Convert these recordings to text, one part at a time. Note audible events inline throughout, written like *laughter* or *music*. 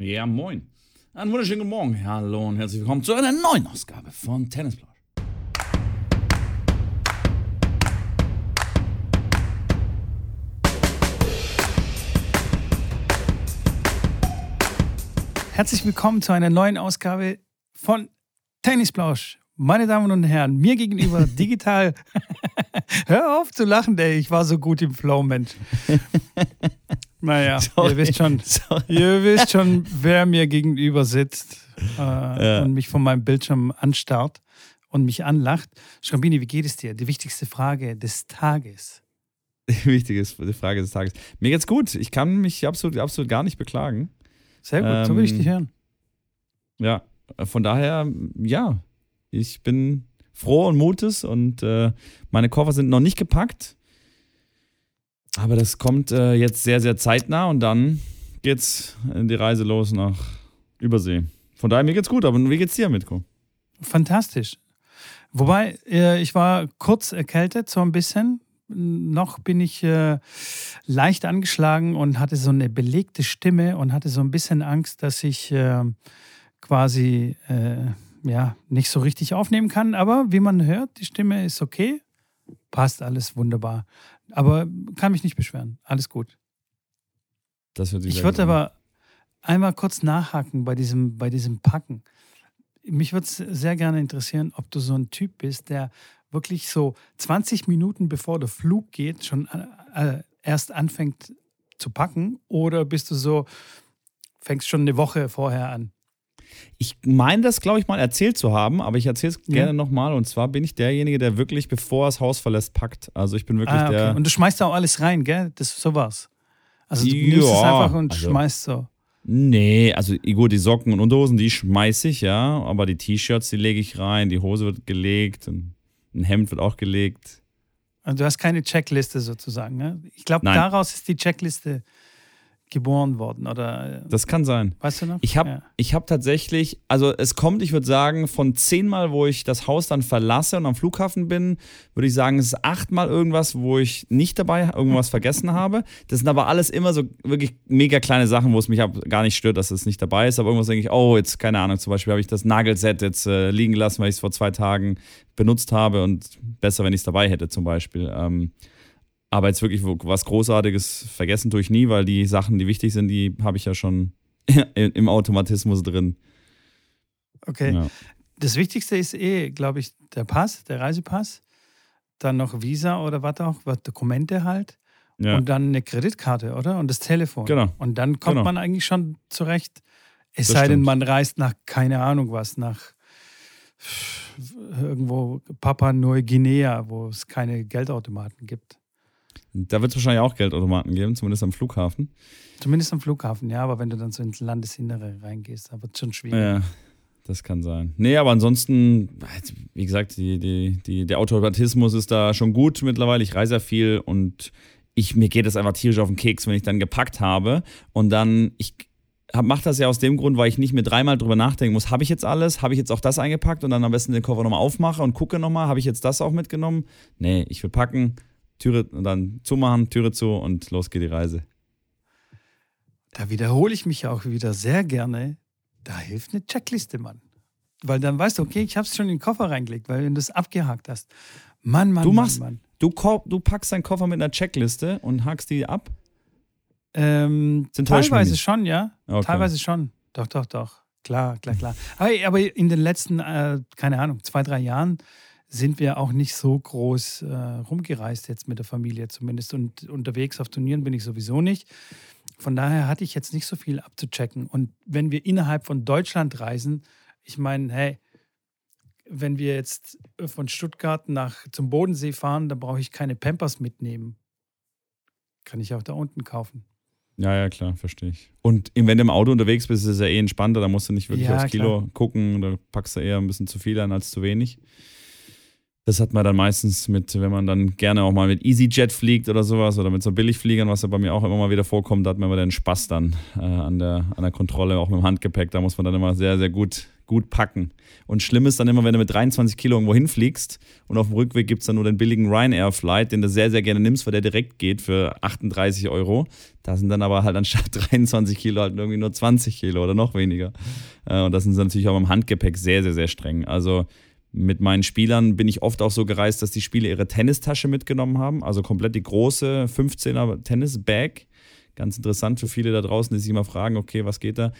Ja, moin. Einen wunderschönen guten Morgen. Hallo und herzlich willkommen zu einer neuen Ausgabe von Tennisplausch. Herzlich willkommen zu einer neuen Ausgabe von Tennisplausch. Meine Damen und Herren, mir gegenüber *laughs* digital. *laughs* Hör auf zu lachen, ey. Ich war so gut im Flow, Mensch. *laughs* Naja, *laughs* Sorry. ihr wisst schon, Sorry. ihr wisst schon, wer mir gegenüber sitzt äh, ja. und mich von meinem Bildschirm anstarrt und mich anlacht. Schrambini, wie geht es dir? Die wichtigste Frage des Tages. *laughs* Die wichtigste Frage des Tages. Mir geht's gut. Ich kann mich absolut, absolut gar nicht beklagen. Sehr gut, ähm, so will ich dich ähm, hören. Ja, von daher, ja, ich bin froh und mutes und äh, meine Koffer sind noch nicht gepackt. Aber das kommt äh, jetzt sehr, sehr zeitnah und dann geht's die Reise los nach Übersee. Von daher, mir geht's gut, aber wie geht's dir, Mitko? Fantastisch. Wobei, äh, ich war kurz erkältet, so ein bisschen. Noch bin ich äh, leicht angeschlagen und hatte so eine belegte Stimme und hatte so ein bisschen Angst, dass ich äh, quasi äh, ja, nicht so richtig aufnehmen kann. Aber wie man hört, die Stimme ist okay. Passt alles wunderbar. Aber kann mich nicht beschweren. Alles gut. Das sich ich würde aber einmal kurz nachhaken bei diesem, bei diesem Packen. Mich würde es sehr gerne interessieren, ob du so ein Typ bist, der wirklich so 20 Minuten bevor der Flug geht, schon äh, erst anfängt zu packen oder bist du so, fängst schon eineChe vorher an? Ich meine das, glaube ich, mal erzählt zu haben, aber ich erzähle es ja. gerne nochmal. Und zwar bin ich derjenige, der wirklich, bevor er das Haus verlässt, packt. Also ich bin wirklich ah, okay. der. Und du schmeißt da auch alles rein, gell? Das so war's. Also du ja, nimmst es einfach und also, schmeißt so. Nee, also gut, die Socken und Unterhosen, die schmeiße ich, ja. Aber die T-Shirts, die lege ich rein, die Hose wird gelegt, ein Hemd wird auch gelegt. Also du hast keine Checkliste sozusagen, ne? Ich glaube, daraus ist die Checkliste geboren worden oder das kann sein. Weißt du noch? Ich habe ja. hab tatsächlich, also es kommt, ich würde sagen, von zehnmal, wo ich das Haus dann verlasse und am Flughafen bin, würde ich sagen, es ist achtmal irgendwas, wo ich nicht dabei irgendwas vergessen habe. Das sind aber alles immer so wirklich mega kleine Sachen, wo es mich gar nicht stört, dass es nicht dabei ist. Aber irgendwas denke ich, oh, jetzt keine Ahnung, zum Beispiel habe ich das Nagelset jetzt äh, liegen lassen, weil ich es vor zwei Tagen benutzt habe und besser, wenn ich es dabei hätte, zum Beispiel. Ähm, aber jetzt wirklich was Großartiges vergessen tue ich nie, weil die Sachen, die wichtig sind, die habe ich ja schon *laughs* im Automatismus drin. Okay. Ja. Das Wichtigste ist eh, glaube ich, der Pass, der Reisepass. Dann noch Visa oder was auch, was Dokumente halt. Ja. Und dann eine Kreditkarte, oder? Und das Telefon. Genau. Und dann kommt genau. man eigentlich schon zurecht. Es das sei stimmt. denn, man reist nach, keine Ahnung was, nach irgendwo Papua Neuguinea, wo es keine Geldautomaten gibt. Da wird es wahrscheinlich auch Geldautomaten geben, zumindest am Flughafen. Zumindest am Flughafen, ja, aber wenn du dann so ins Landesinnere reingehst, da wird es schon schwierig. Ja, das kann sein. Nee, aber ansonsten, wie gesagt, die, die, die, der Automatismus ist da schon gut mittlerweile. Ich reise ja viel und ich, mir geht es einfach tierisch auf den Keks, wenn ich dann gepackt habe und dann, ich mache das ja aus dem Grund, weil ich nicht mehr dreimal drüber nachdenken muss, habe ich jetzt alles, habe ich jetzt auch das eingepackt und dann am besten den Koffer nochmal aufmache und gucke nochmal, habe ich jetzt das auch mitgenommen? Nee, ich will packen, Türe und dann zumachen, Türe zu und los geht die Reise. Da wiederhole ich mich auch wieder sehr gerne. Da hilft eine Checkliste, Mann. Weil dann weißt du, okay, ich habe es schon in den Koffer reingelegt, weil du das abgehakt hast. Mann, Mann, du machst, Mann, Mann. Du, du packst deinen Koffer mit einer Checkliste und hakst die ab? Ähm, teilweise schon, ja. Okay. Teilweise schon. Doch, doch, doch. Klar, klar, klar. Aber, aber in den letzten, äh, keine Ahnung, zwei, drei Jahren sind wir auch nicht so groß äh, rumgereist jetzt mit der Familie zumindest. Und unterwegs auf Turnieren bin ich sowieso nicht. Von daher hatte ich jetzt nicht so viel abzuchecken. Und wenn wir innerhalb von Deutschland reisen, ich meine, hey, wenn wir jetzt von Stuttgart nach zum Bodensee fahren, dann brauche ich keine Pampers mitnehmen. Kann ich auch da unten kaufen. Ja, ja, klar, verstehe ich. Und wenn du im Auto unterwegs bist, ist es ja eh entspannter, da musst du nicht wirklich ja, aufs Kilo klar. gucken, da packst du eher ein bisschen zu viel an als zu wenig. Das hat man dann meistens mit, wenn man dann gerne auch mal mit EasyJet fliegt oder sowas oder mit so Billigfliegern, was ja bei mir auch immer mal wieder vorkommt, da hat man immer den Spaß dann äh, an, der, an der Kontrolle, auch mit dem Handgepäck. Da muss man dann immer sehr, sehr gut gut packen. Und schlimm ist dann immer, wenn du mit 23 Kilo irgendwo hinfliegst und auf dem Rückweg gibt es dann nur den billigen Ryanair-Flight, den du sehr, sehr gerne nimmst, weil der direkt geht für 38 Euro. Da sind dann aber halt anstatt *laughs* 23 Kilo halt irgendwie nur 20 Kilo oder noch weniger. Äh, und das sind natürlich auch im Handgepäck sehr, sehr, sehr streng. Also mit meinen Spielern bin ich oft auch so gereist, dass die Spieler ihre Tennistasche mitgenommen haben, also komplett die große 15er Tennisbag. Ganz interessant für viele da draußen, die sich immer fragen, okay, was geht da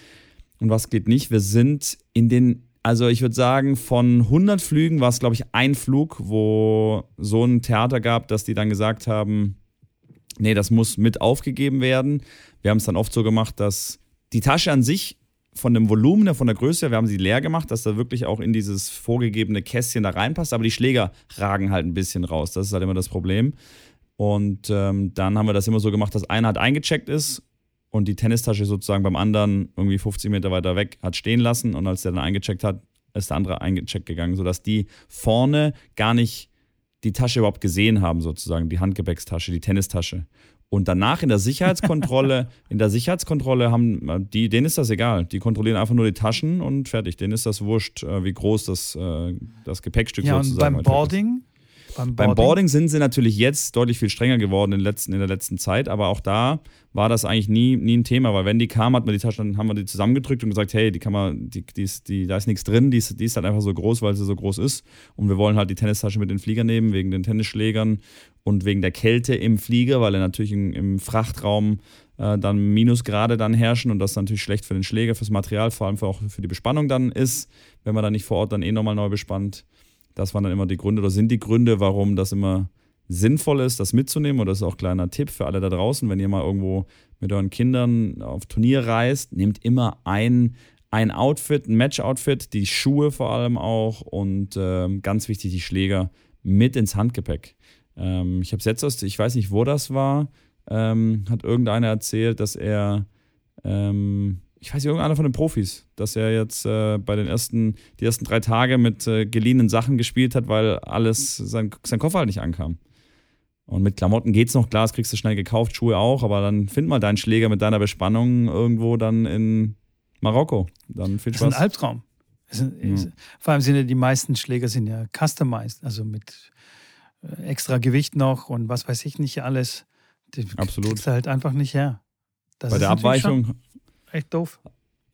und was geht nicht. Wir sind in den, also ich würde sagen, von 100 Flügen war es, glaube ich, ein Flug, wo so ein Theater gab, dass die dann gesagt haben, nee, das muss mit aufgegeben werden. Wir haben es dann oft so gemacht, dass die Tasche an sich von dem Volumen, von der Größe, wir haben sie leer gemacht, dass da wirklich auch in dieses vorgegebene Kästchen da reinpasst, aber die Schläger ragen halt ein bisschen raus. Das ist halt immer das Problem. Und ähm, dann haben wir das immer so gemacht, dass einer halt eingecheckt ist und die Tennistasche sozusagen beim anderen irgendwie 50 Meter weiter weg hat stehen lassen und als der dann eingecheckt hat, ist der andere eingecheckt gegangen, sodass die vorne gar nicht die Tasche überhaupt gesehen haben, sozusagen, die Handgepäckstasche, die Tennistasche. Und danach in der Sicherheitskontrolle, *laughs* in der Sicherheitskontrolle haben die, denen ist das egal. Die kontrollieren einfach nur die Taschen und fertig. Denen ist das wurscht, äh, wie groß das, äh, das Gepäckstück ja, sozusagen und beim Boarding? Beim Boarding? beim Boarding sind sie natürlich jetzt deutlich viel strenger geworden in, letzten, in der letzten Zeit, aber auch da war das eigentlich nie, nie ein Thema, weil wenn die kam, hat man die Taschen, dann haben wir die zusammengedrückt und gesagt, hey, die kann man, die, die ist, die, da ist nichts drin, die ist, die ist halt einfach so groß, weil sie so groß ist. Und wir wollen halt die Tennistasche mit den Flieger nehmen, wegen den Tennisschlägern und wegen der Kälte im Flieger, weil er natürlich im, im Frachtraum äh, dann Minusgrade dann herrschen und das natürlich schlecht für den Schläger, fürs Material, vor allem für auch für die Bespannung dann ist, wenn man dann nicht vor Ort dann eh nochmal neu bespannt. Das waren dann immer die Gründe oder sind die Gründe, warum das immer sinnvoll ist, das mitzunehmen. Und das ist auch ein kleiner Tipp für alle da draußen, wenn ihr mal irgendwo mit euren Kindern auf Turnier reist, nehmt immer ein, ein Outfit, ein Match-Outfit, die Schuhe vor allem auch und äh, ganz wichtig die Schläger mit ins Handgepäck. Ähm, ich habe jetzt aus, ich weiß nicht, wo das war, ähm, hat irgendeiner erzählt, dass er, ähm, ich weiß nicht, irgendeiner von den Profis, dass er jetzt äh, bei den ersten, die ersten drei Tage mit äh, geliehenen Sachen gespielt hat, weil alles, sein, sein Koffer halt nicht ankam. Und mit Klamotten geht's noch, klar, das kriegst du schnell gekauft, Schuhe auch, aber dann find mal deinen Schläger mit deiner Bespannung irgendwo dann in Marokko. Dann viel Spaß. Das ist ein Albtraum. Ist ein, ist, Vor allem sind ja die meisten Schläger sind ja customized, also mit extra Gewicht noch und was weiß ich nicht alles. Die Absolut. kriegst du halt einfach nicht her. Das bei der Abweichung echt doof.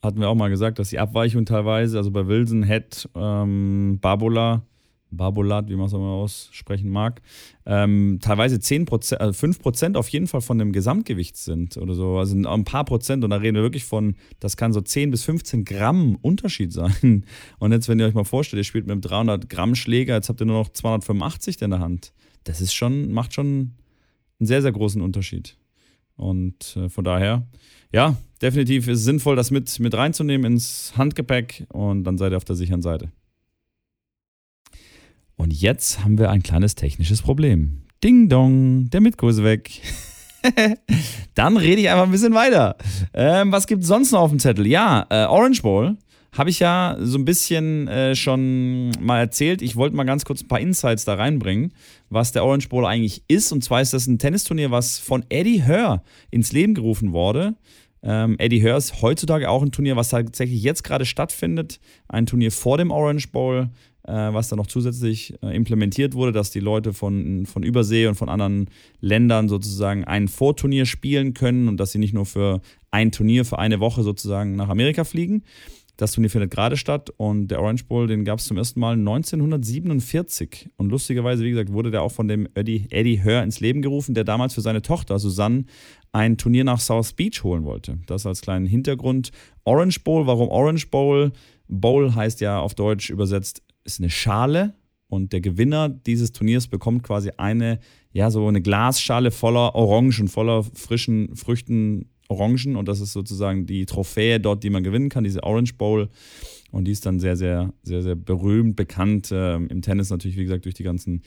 Hatten wir auch mal gesagt, dass die Abweichung teilweise, also bei Wilson, Head, ähm, Barbola, Barbolat, wie man es auch mal aussprechen mag, ähm, teilweise 10%, also 5% auf jeden Fall von dem Gesamtgewicht sind oder so. Also ein paar Prozent. Und da reden wir wirklich von, das kann so 10 bis 15 Gramm Unterschied sein. Und jetzt, wenn ihr euch mal vorstellt, ihr spielt mit einem 300 Gramm Schläger, jetzt habt ihr nur noch 285 in der Hand. Das ist schon, macht schon einen sehr, sehr großen Unterschied. Und äh, von daher, ja, definitiv ist es sinnvoll, das mit, mit reinzunehmen ins Handgepäck und dann seid ihr auf der sicheren Seite. Und jetzt haben wir ein kleines technisches Problem. Ding dong, der Mitko ist weg. *laughs* Dann rede ich einfach ein bisschen weiter. Ähm, was gibt es sonst noch auf dem Zettel? Ja, äh, Orange Bowl habe ich ja so ein bisschen äh, schon mal erzählt. Ich wollte mal ganz kurz ein paar Insights da reinbringen, was der Orange Bowl eigentlich ist. Und zwar ist das ein Tennisturnier, was von Eddie Hör ins Leben gerufen wurde. Ähm, Eddie Hör ist heutzutage auch ein Turnier, was tatsächlich jetzt gerade stattfindet. Ein Turnier vor dem Orange Bowl was da noch zusätzlich äh, implementiert wurde, dass die Leute von, von Übersee und von anderen Ländern sozusagen ein Vorturnier spielen können und dass sie nicht nur für ein Turnier für eine Woche sozusagen nach Amerika fliegen. Das Turnier findet gerade statt und der Orange Bowl, den gab es zum ersten Mal 1947. Und lustigerweise, wie gesagt, wurde der auch von dem Eddie, Eddie Hör ins Leben gerufen, der damals für seine Tochter Susanne ein Turnier nach South Beach holen wollte. Das als kleinen Hintergrund. Orange Bowl, warum Orange Bowl? Bowl heißt ja auf Deutsch übersetzt ist eine Schale und der Gewinner dieses Turniers bekommt quasi eine, ja, so eine Glasschale voller Orangen, voller frischen Früchten, Orangen und das ist sozusagen die Trophäe dort, die man gewinnen kann, diese Orange Bowl. Und die ist dann sehr, sehr, sehr, sehr berühmt, bekannt äh, im Tennis natürlich, wie gesagt, durch die ganzen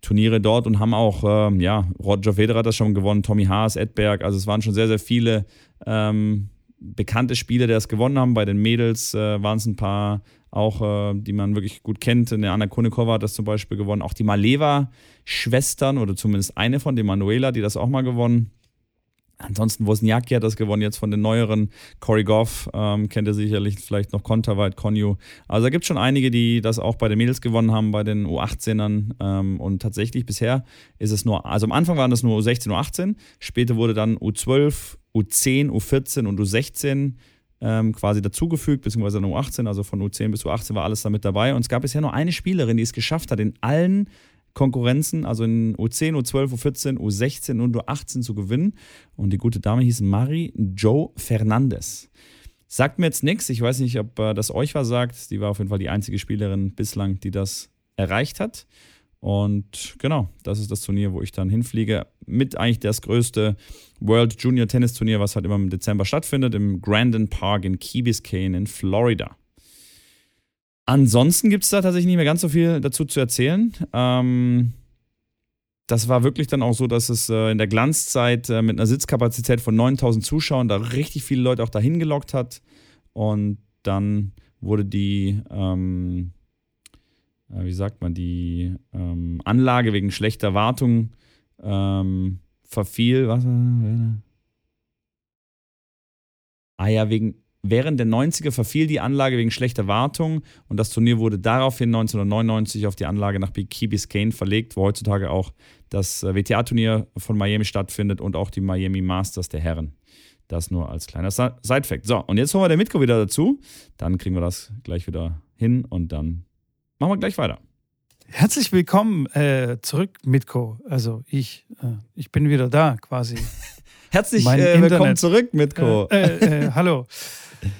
Turniere dort und haben auch, äh, ja, Roger Federer hat das schon gewonnen, Tommy Haas, Edberg, also es waren schon sehr, sehr viele ähm, bekannte Spieler, die das gewonnen haben. Bei den Mädels äh, waren es ein paar auch, äh, die man wirklich gut kennt. Eine Anna Konikova hat das zum Beispiel gewonnen. Auch die Maleva-Schwestern oder zumindest eine von, den Manuela, die das auch mal gewonnen. Ansonsten Wozniacki hat das gewonnen, jetzt von den neueren. Corey Goff ähm, kennt ihr sicherlich, vielleicht noch Konterweit, Konyu. Also da gibt es schon einige, die das auch bei den Mädels gewonnen haben, bei den U18ern. Ähm, und tatsächlich bisher ist es nur, also am Anfang waren das nur U16, U18. Später wurde dann U12, U10, U14 und U16 ähm, quasi dazugefügt, beziehungsweise dann U18, also von U10 bis U18 war alles damit dabei. Und es gab bisher nur eine Spielerin, die es geschafft hat, in allen Konkurrenzen, also in U10, U12, U14, U16 und U18 zu gewinnen. Und die gute Dame hieß Marie Jo Fernandez. Sagt mir jetzt nichts, ich weiß nicht, ob äh, das euch was sagt. Die war auf jeden Fall die einzige Spielerin bislang, die das erreicht hat. Und genau, das ist das Turnier, wo ich dann hinfliege. Mit eigentlich das größte World Junior Tennis Turnier, was halt immer im Dezember stattfindet, im Grandin Park in Key Biscayne in Florida. Ansonsten gibt es da tatsächlich nicht mehr ganz so viel dazu zu erzählen. Ähm, das war wirklich dann auch so, dass es äh, in der Glanzzeit äh, mit einer Sitzkapazität von 9000 Zuschauern da richtig viele Leute auch dahin gelockt hat. Und dann wurde die, ähm, äh, wie sagt man, die ähm, Anlage wegen schlechter Wartung ähm, verfiel. Was? Ah ja, wegen, Während der 90er verfiel die Anlage wegen schlechter Wartung und das Turnier wurde daraufhin 1999 auf die Anlage nach Key Biscayne verlegt, wo heutzutage auch das äh, WTA-Turnier von Miami stattfindet und auch die Miami Masters der Herren. Das nur als kleiner Side-Fact. So, und jetzt holen wir den Mitko wieder dazu. Dann kriegen wir das gleich wieder hin und dann machen wir gleich weiter. Herzlich willkommen äh, zurück, Mitko. Also ich, äh, ich bin wieder da quasi. *laughs* Herzlich äh, willkommen zurück, Mitko. Äh, äh, hallo.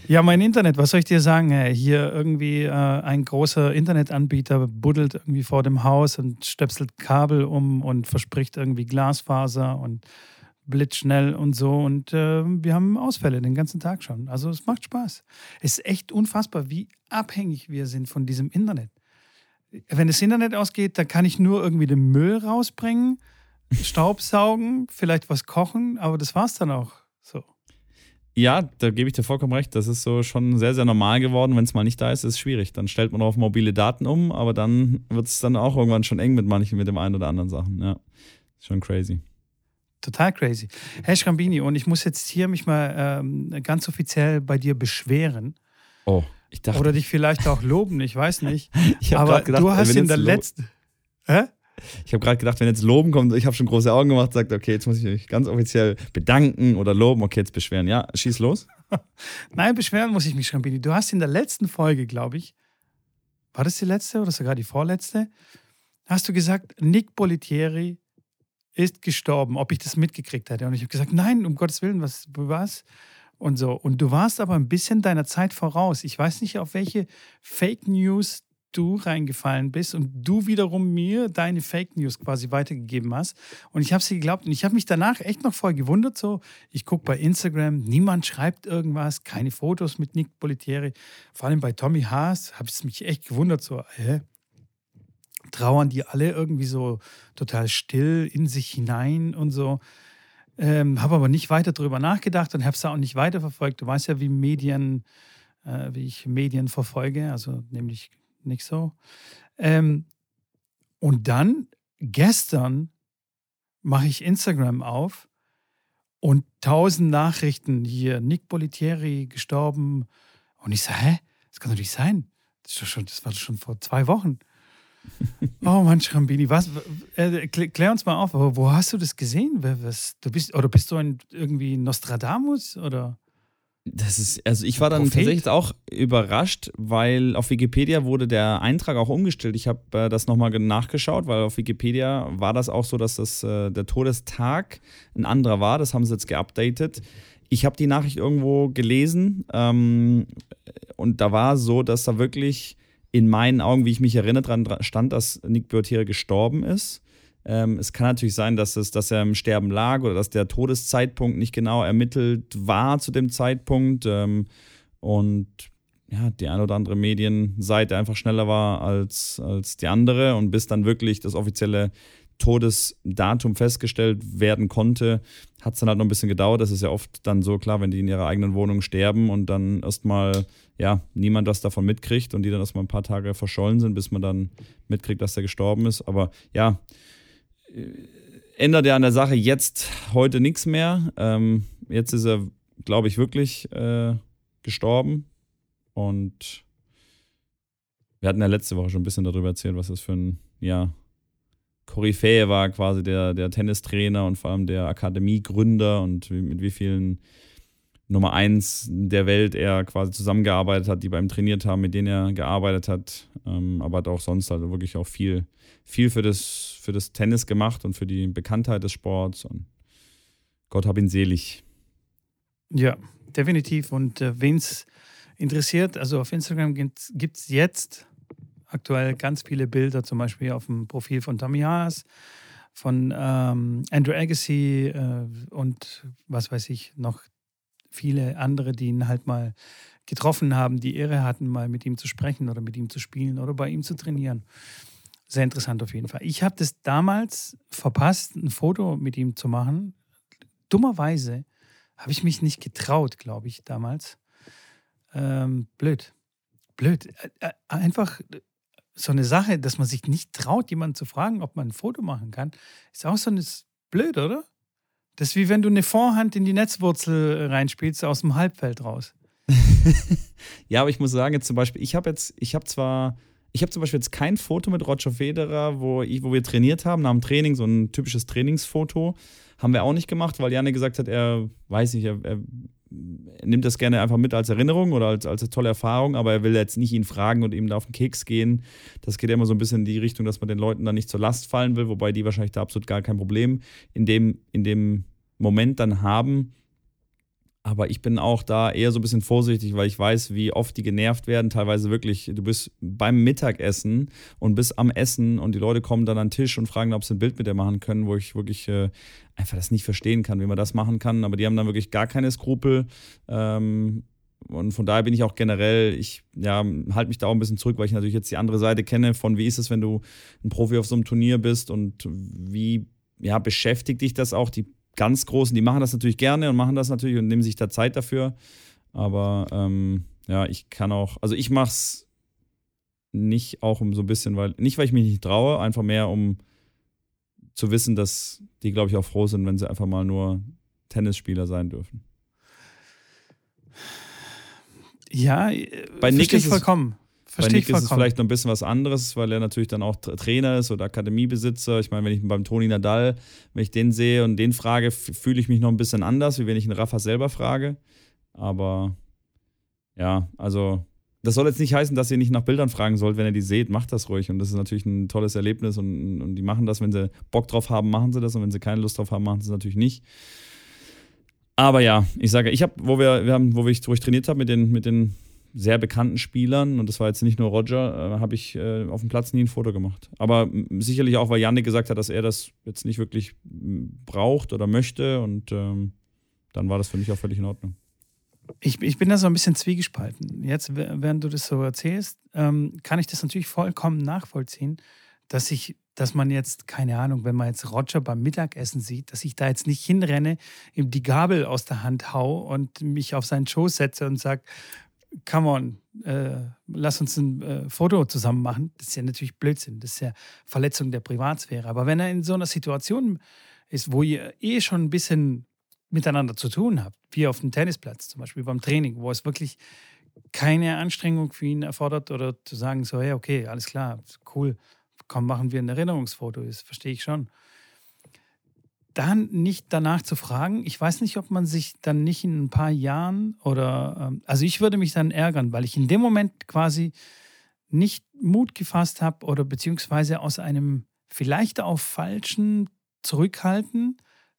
Ja, mein Internet, was soll ich dir sagen? Hier irgendwie äh, ein großer Internetanbieter buddelt irgendwie vor dem Haus und stöpselt Kabel um und verspricht irgendwie Glasfaser und blitzschnell und so. Und äh, wir haben Ausfälle den ganzen Tag schon. Also es macht Spaß. Es ist echt unfassbar, wie abhängig wir sind von diesem Internet. Wenn das Internet ausgeht, dann kann ich nur irgendwie den Müll rausbringen, Staubsaugen, vielleicht was kochen, aber das war's dann auch. So. Ja, da gebe ich dir vollkommen recht. Das ist so schon sehr, sehr normal geworden. Wenn es mal nicht da ist, ist es schwierig. Dann stellt man auf mobile Daten um, aber dann wird es dann auch irgendwann schon eng mit manchen, mit dem einen oder anderen Sachen. Ja, schon crazy. Total crazy. Herr Schrambini, und ich muss jetzt hier mich mal ähm, ganz offiziell bei dir beschweren. Oh, dachte. Oder dich vielleicht auch loben, ich weiß nicht. *laughs* ich aber gedacht, du hast in der letzten. Hä? Ich habe gerade gedacht, wenn jetzt Loben kommt, ich habe schon große Augen gemacht, sagt, okay, jetzt muss ich mich ganz offiziell bedanken oder loben, okay, jetzt beschweren. Ja, schieß los. *laughs* Nein, beschweren muss ich mich schon, Bini. Du hast in der letzten Folge, glaube ich, war das die letzte oder sogar die vorletzte, hast du gesagt, Nick Bolitieri ist gestorben, ob ich das mitgekriegt hätte. Und ich habe gesagt, nein, um Gottes Willen, was, was? Und so. Und du warst aber ein bisschen deiner Zeit voraus. Ich weiß nicht, auf welche Fake News du reingefallen bist und du wiederum mir deine Fake News quasi weitergegeben hast. Und ich habe sie geglaubt und ich habe mich danach echt noch voll gewundert. So, ich gucke bei Instagram, niemand schreibt irgendwas, keine Fotos mit Nick Bolitieri. Vor allem bei Tommy Haas habe ich mich echt gewundert. So, hä? Trauern die alle irgendwie so total still in sich hinein und so. Ähm, habe aber nicht weiter darüber nachgedacht und habe es auch nicht weiterverfolgt. Du weißt ja, wie Medien, äh, wie ich Medien verfolge, also nämlich nicht so. Ähm, und dann gestern mache ich Instagram auf und tausend Nachrichten hier. Nick Bolitieri gestorben. Und ich sage, hä? Das kann doch nicht sein. Das, schon, das war schon vor zwei Wochen. *laughs* oh Mann, Schrambini, was? Äh, klär uns mal auf, wo hast du das gesehen? Was, du bist, oder bist du ein, irgendwie Nostradamus? Oder? Das ist, also ich war dann Prophet? tatsächlich auch überrascht, weil auf Wikipedia wurde der Eintrag auch umgestellt. Ich habe äh, das nochmal nachgeschaut, weil auf Wikipedia war das auch so, dass das, äh, der Todestag ein anderer war. Das haben sie jetzt geupdatet. Ich habe die Nachricht irgendwo gelesen ähm, und da war so, dass da wirklich in meinen Augen, wie ich mich erinnere, dran stand, dass Nick Biotiere gestorben ist. Ähm, es kann natürlich sein, dass, es, dass er im Sterben lag oder dass der Todeszeitpunkt nicht genau ermittelt war zu dem Zeitpunkt. Ähm, und ja, die eine oder andere Medienseite einfach schneller war als, als die andere. Und bis dann wirklich das offizielle Todesdatum festgestellt werden konnte, hat es dann halt noch ein bisschen gedauert. Das ist ja oft dann so klar, wenn die in ihrer eigenen Wohnung sterben und dann erstmal ja, niemand was davon mitkriegt und die dann erstmal ein paar Tage verschollen sind, bis man dann mitkriegt, dass er gestorben ist. Aber ja, ändert ja an der Sache jetzt heute nichts mehr. Ähm, jetzt ist er, glaube ich, wirklich äh, gestorben. Und wir hatten ja letzte Woche schon ein bisschen darüber erzählt, was das für ein, ja, Koryphäe war, quasi der, der Tennistrainer und vor allem der Akademiegründer und mit wie vielen Nummer eins der Welt er quasi zusammengearbeitet hat, die bei ihm trainiert haben, mit denen er gearbeitet hat. Ähm, aber hat auch sonst halt wirklich auch viel, viel für das, für das Tennis gemacht und für die Bekanntheit des Sports. Und Gott hab ihn selig. Ja, definitiv. Und äh, wen es interessiert, also auf Instagram gibt es jetzt aktuell ganz viele Bilder, zum Beispiel auf dem Profil von Tommy Haas, von ähm, Andrew Agassi äh, und was weiß ich, noch viele andere, die ihn halt mal getroffen haben, die Ehre hatten, mal mit ihm zu sprechen oder mit ihm zu spielen oder bei ihm zu trainieren. Sehr interessant auf jeden Fall. Ich habe das damals verpasst, ein Foto mit ihm zu machen. Dummerweise habe ich mich nicht getraut, glaube ich, damals. Ähm, blöd. Blöd. Einfach so eine Sache, dass man sich nicht traut, jemanden zu fragen, ob man ein Foto machen kann, ist auch so ein blöd, oder? Das ist wie wenn du eine Vorhand in die Netzwurzel reinspielst aus dem Halbfeld raus. *laughs* ja, aber ich muss sagen, jetzt zum Beispiel, ich habe jetzt, ich habe zwar, ich habe zum Beispiel jetzt kein Foto mit Roger Federer, wo, ich, wo wir trainiert haben, nach dem Training, so ein typisches Trainingsfoto. Haben wir auch nicht gemacht, weil Janne gesagt hat, er weiß nicht, er, er nimmt das gerne einfach mit als Erinnerung oder als, als eine tolle Erfahrung, aber er will jetzt nicht ihn fragen und ihm da auf den Keks gehen. Das geht ja immer so ein bisschen in die Richtung, dass man den Leuten dann nicht zur Last fallen will, wobei die wahrscheinlich da absolut gar kein Problem in dem, in dem Moment dann haben. Aber ich bin auch da eher so ein bisschen vorsichtig, weil ich weiß, wie oft die genervt werden. Teilweise wirklich, du bist beim Mittagessen und bist am Essen und die Leute kommen dann an den Tisch und fragen, ob sie ein Bild mit dir machen können, wo ich wirklich äh, einfach das nicht verstehen kann, wie man das machen kann. Aber die haben dann wirklich gar keine Skrupel. Ähm, und von daher bin ich auch generell, ich ja, halte mich da auch ein bisschen zurück, weil ich natürlich jetzt die andere Seite kenne von wie ist es, wenn du ein Profi auf so einem Turnier bist und wie ja, beschäftigt dich das auch, die ganz Großen, die machen das natürlich gerne und machen das natürlich und nehmen sich da Zeit dafür. Aber ähm, ja, ich kann auch, also ich mache es nicht auch um so ein bisschen, weil, nicht weil ich mich nicht traue, einfach mehr um zu wissen, dass die, glaube ich, auch froh sind, wenn sie einfach mal nur Tennisspieler sein dürfen. Ja, bei Nick ist vollkommen. Verstehe Bei Nick ist es vielleicht noch ein bisschen was anderes, weil er natürlich dann auch Trainer ist oder Akademiebesitzer. Ich meine, wenn ich beim Toni Nadal, wenn ich den sehe und den frage, fühle ich mich noch ein bisschen anders, wie wenn ich einen Rafa selber frage. Aber ja, also das soll jetzt nicht heißen, dass ihr nicht nach Bildern fragen sollt, wenn ihr die seht, macht das ruhig. Und das ist natürlich ein tolles Erlebnis und, und die machen das, wenn sie Bock drauf haben, machen sie das und wenn sie keine Lust drauf haben, machen sie es natürlich nicht. Aber ja, ich sage, ich habe, wo wir, wir haben, wo ich, wo ich trainiert habe mit den, mit den sehr bekannten Spielern, und das war jetzt nicht nur Roger, äh, habe ich äh, auf dem Platz nie ein Foto gemacht. Aber sicherlich auch, weil Janik gesagt hat, dass er das jetzt nicht wirklich braucht oder möchte. Und ähm, dann war das für mich auch völlig in Ordnung. Ich, ich bin da so ein bisschen zwiegespalten. Jetzt, während du das so erzählst, ähm, kann ich das natürlich vollkommen nachvollziehen, dass ich, dass man jetzt, keine Ahnung, wenn man jetzt Roger beim Mittagessen sieht, dass ich da jetzt nicht hinrenne, ihm die Gabel aus der Hand hau und mich auf seinen Schoß setze und sage, come on, äh, lass uns ein äh, Foto zusammen machen. Das ist ja natürlich Blödsinn. Das ist ja Verletzung der Privatsphäre. Aber wenn er in so einer Situation ist, wo ihr eh schon ein bisschen miteinander zu tun habt, wie auf dem Tennisplatz zum Beispiel beim Training, wo es wirklich keine Anstrengung für ihn erfordert oder zu sagen, so, hey, okay, alles klar, cool, komm, machen wir ein Erinnerungsfoto, das verstehe ich schon dann nicht danach zu fragen. Ich weiß nicht, ob man sich dann nicht in ein paar Jahren oder, ähm, also ich würde mich dann ärgern, weil ich in dem Moment quasi nicht Mut gefasst habe oder beziehungsweise aus einem vielleicht auch falschen Zurückhalten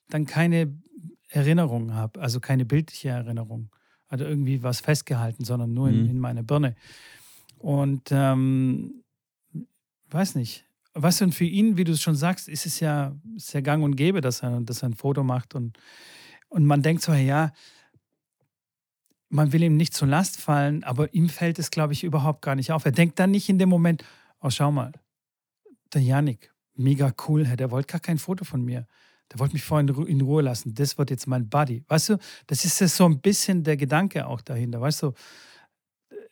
dann keine Erinnerung habe, also keine bildliche Erinnerung. Also irgendwie was festgehalten, sondern nur in, mhm. in meiner Birne. Und ähm, weiß nicht, was denn für ihn, wie du es schon sagst, ist es ja sehr gang und gäbe, dass er, dass er ein Foto macht und, und man denkt so, ja, man will ihm nicht zur Last fallen, aber ihm fällt es, glaube ich, überhaupt gar nicht auf. Er denkt dann nicht in dem Moment, oh, schau mal, der Janik, mega cool, der wollte gar kein Foto von mir. Der wollte mich vorhin in Ruhe lassen. Das wird jetzt mein Buddy. Weißt du, das ist so ein bisschen der Gedanke auch dahinter. Weißt du,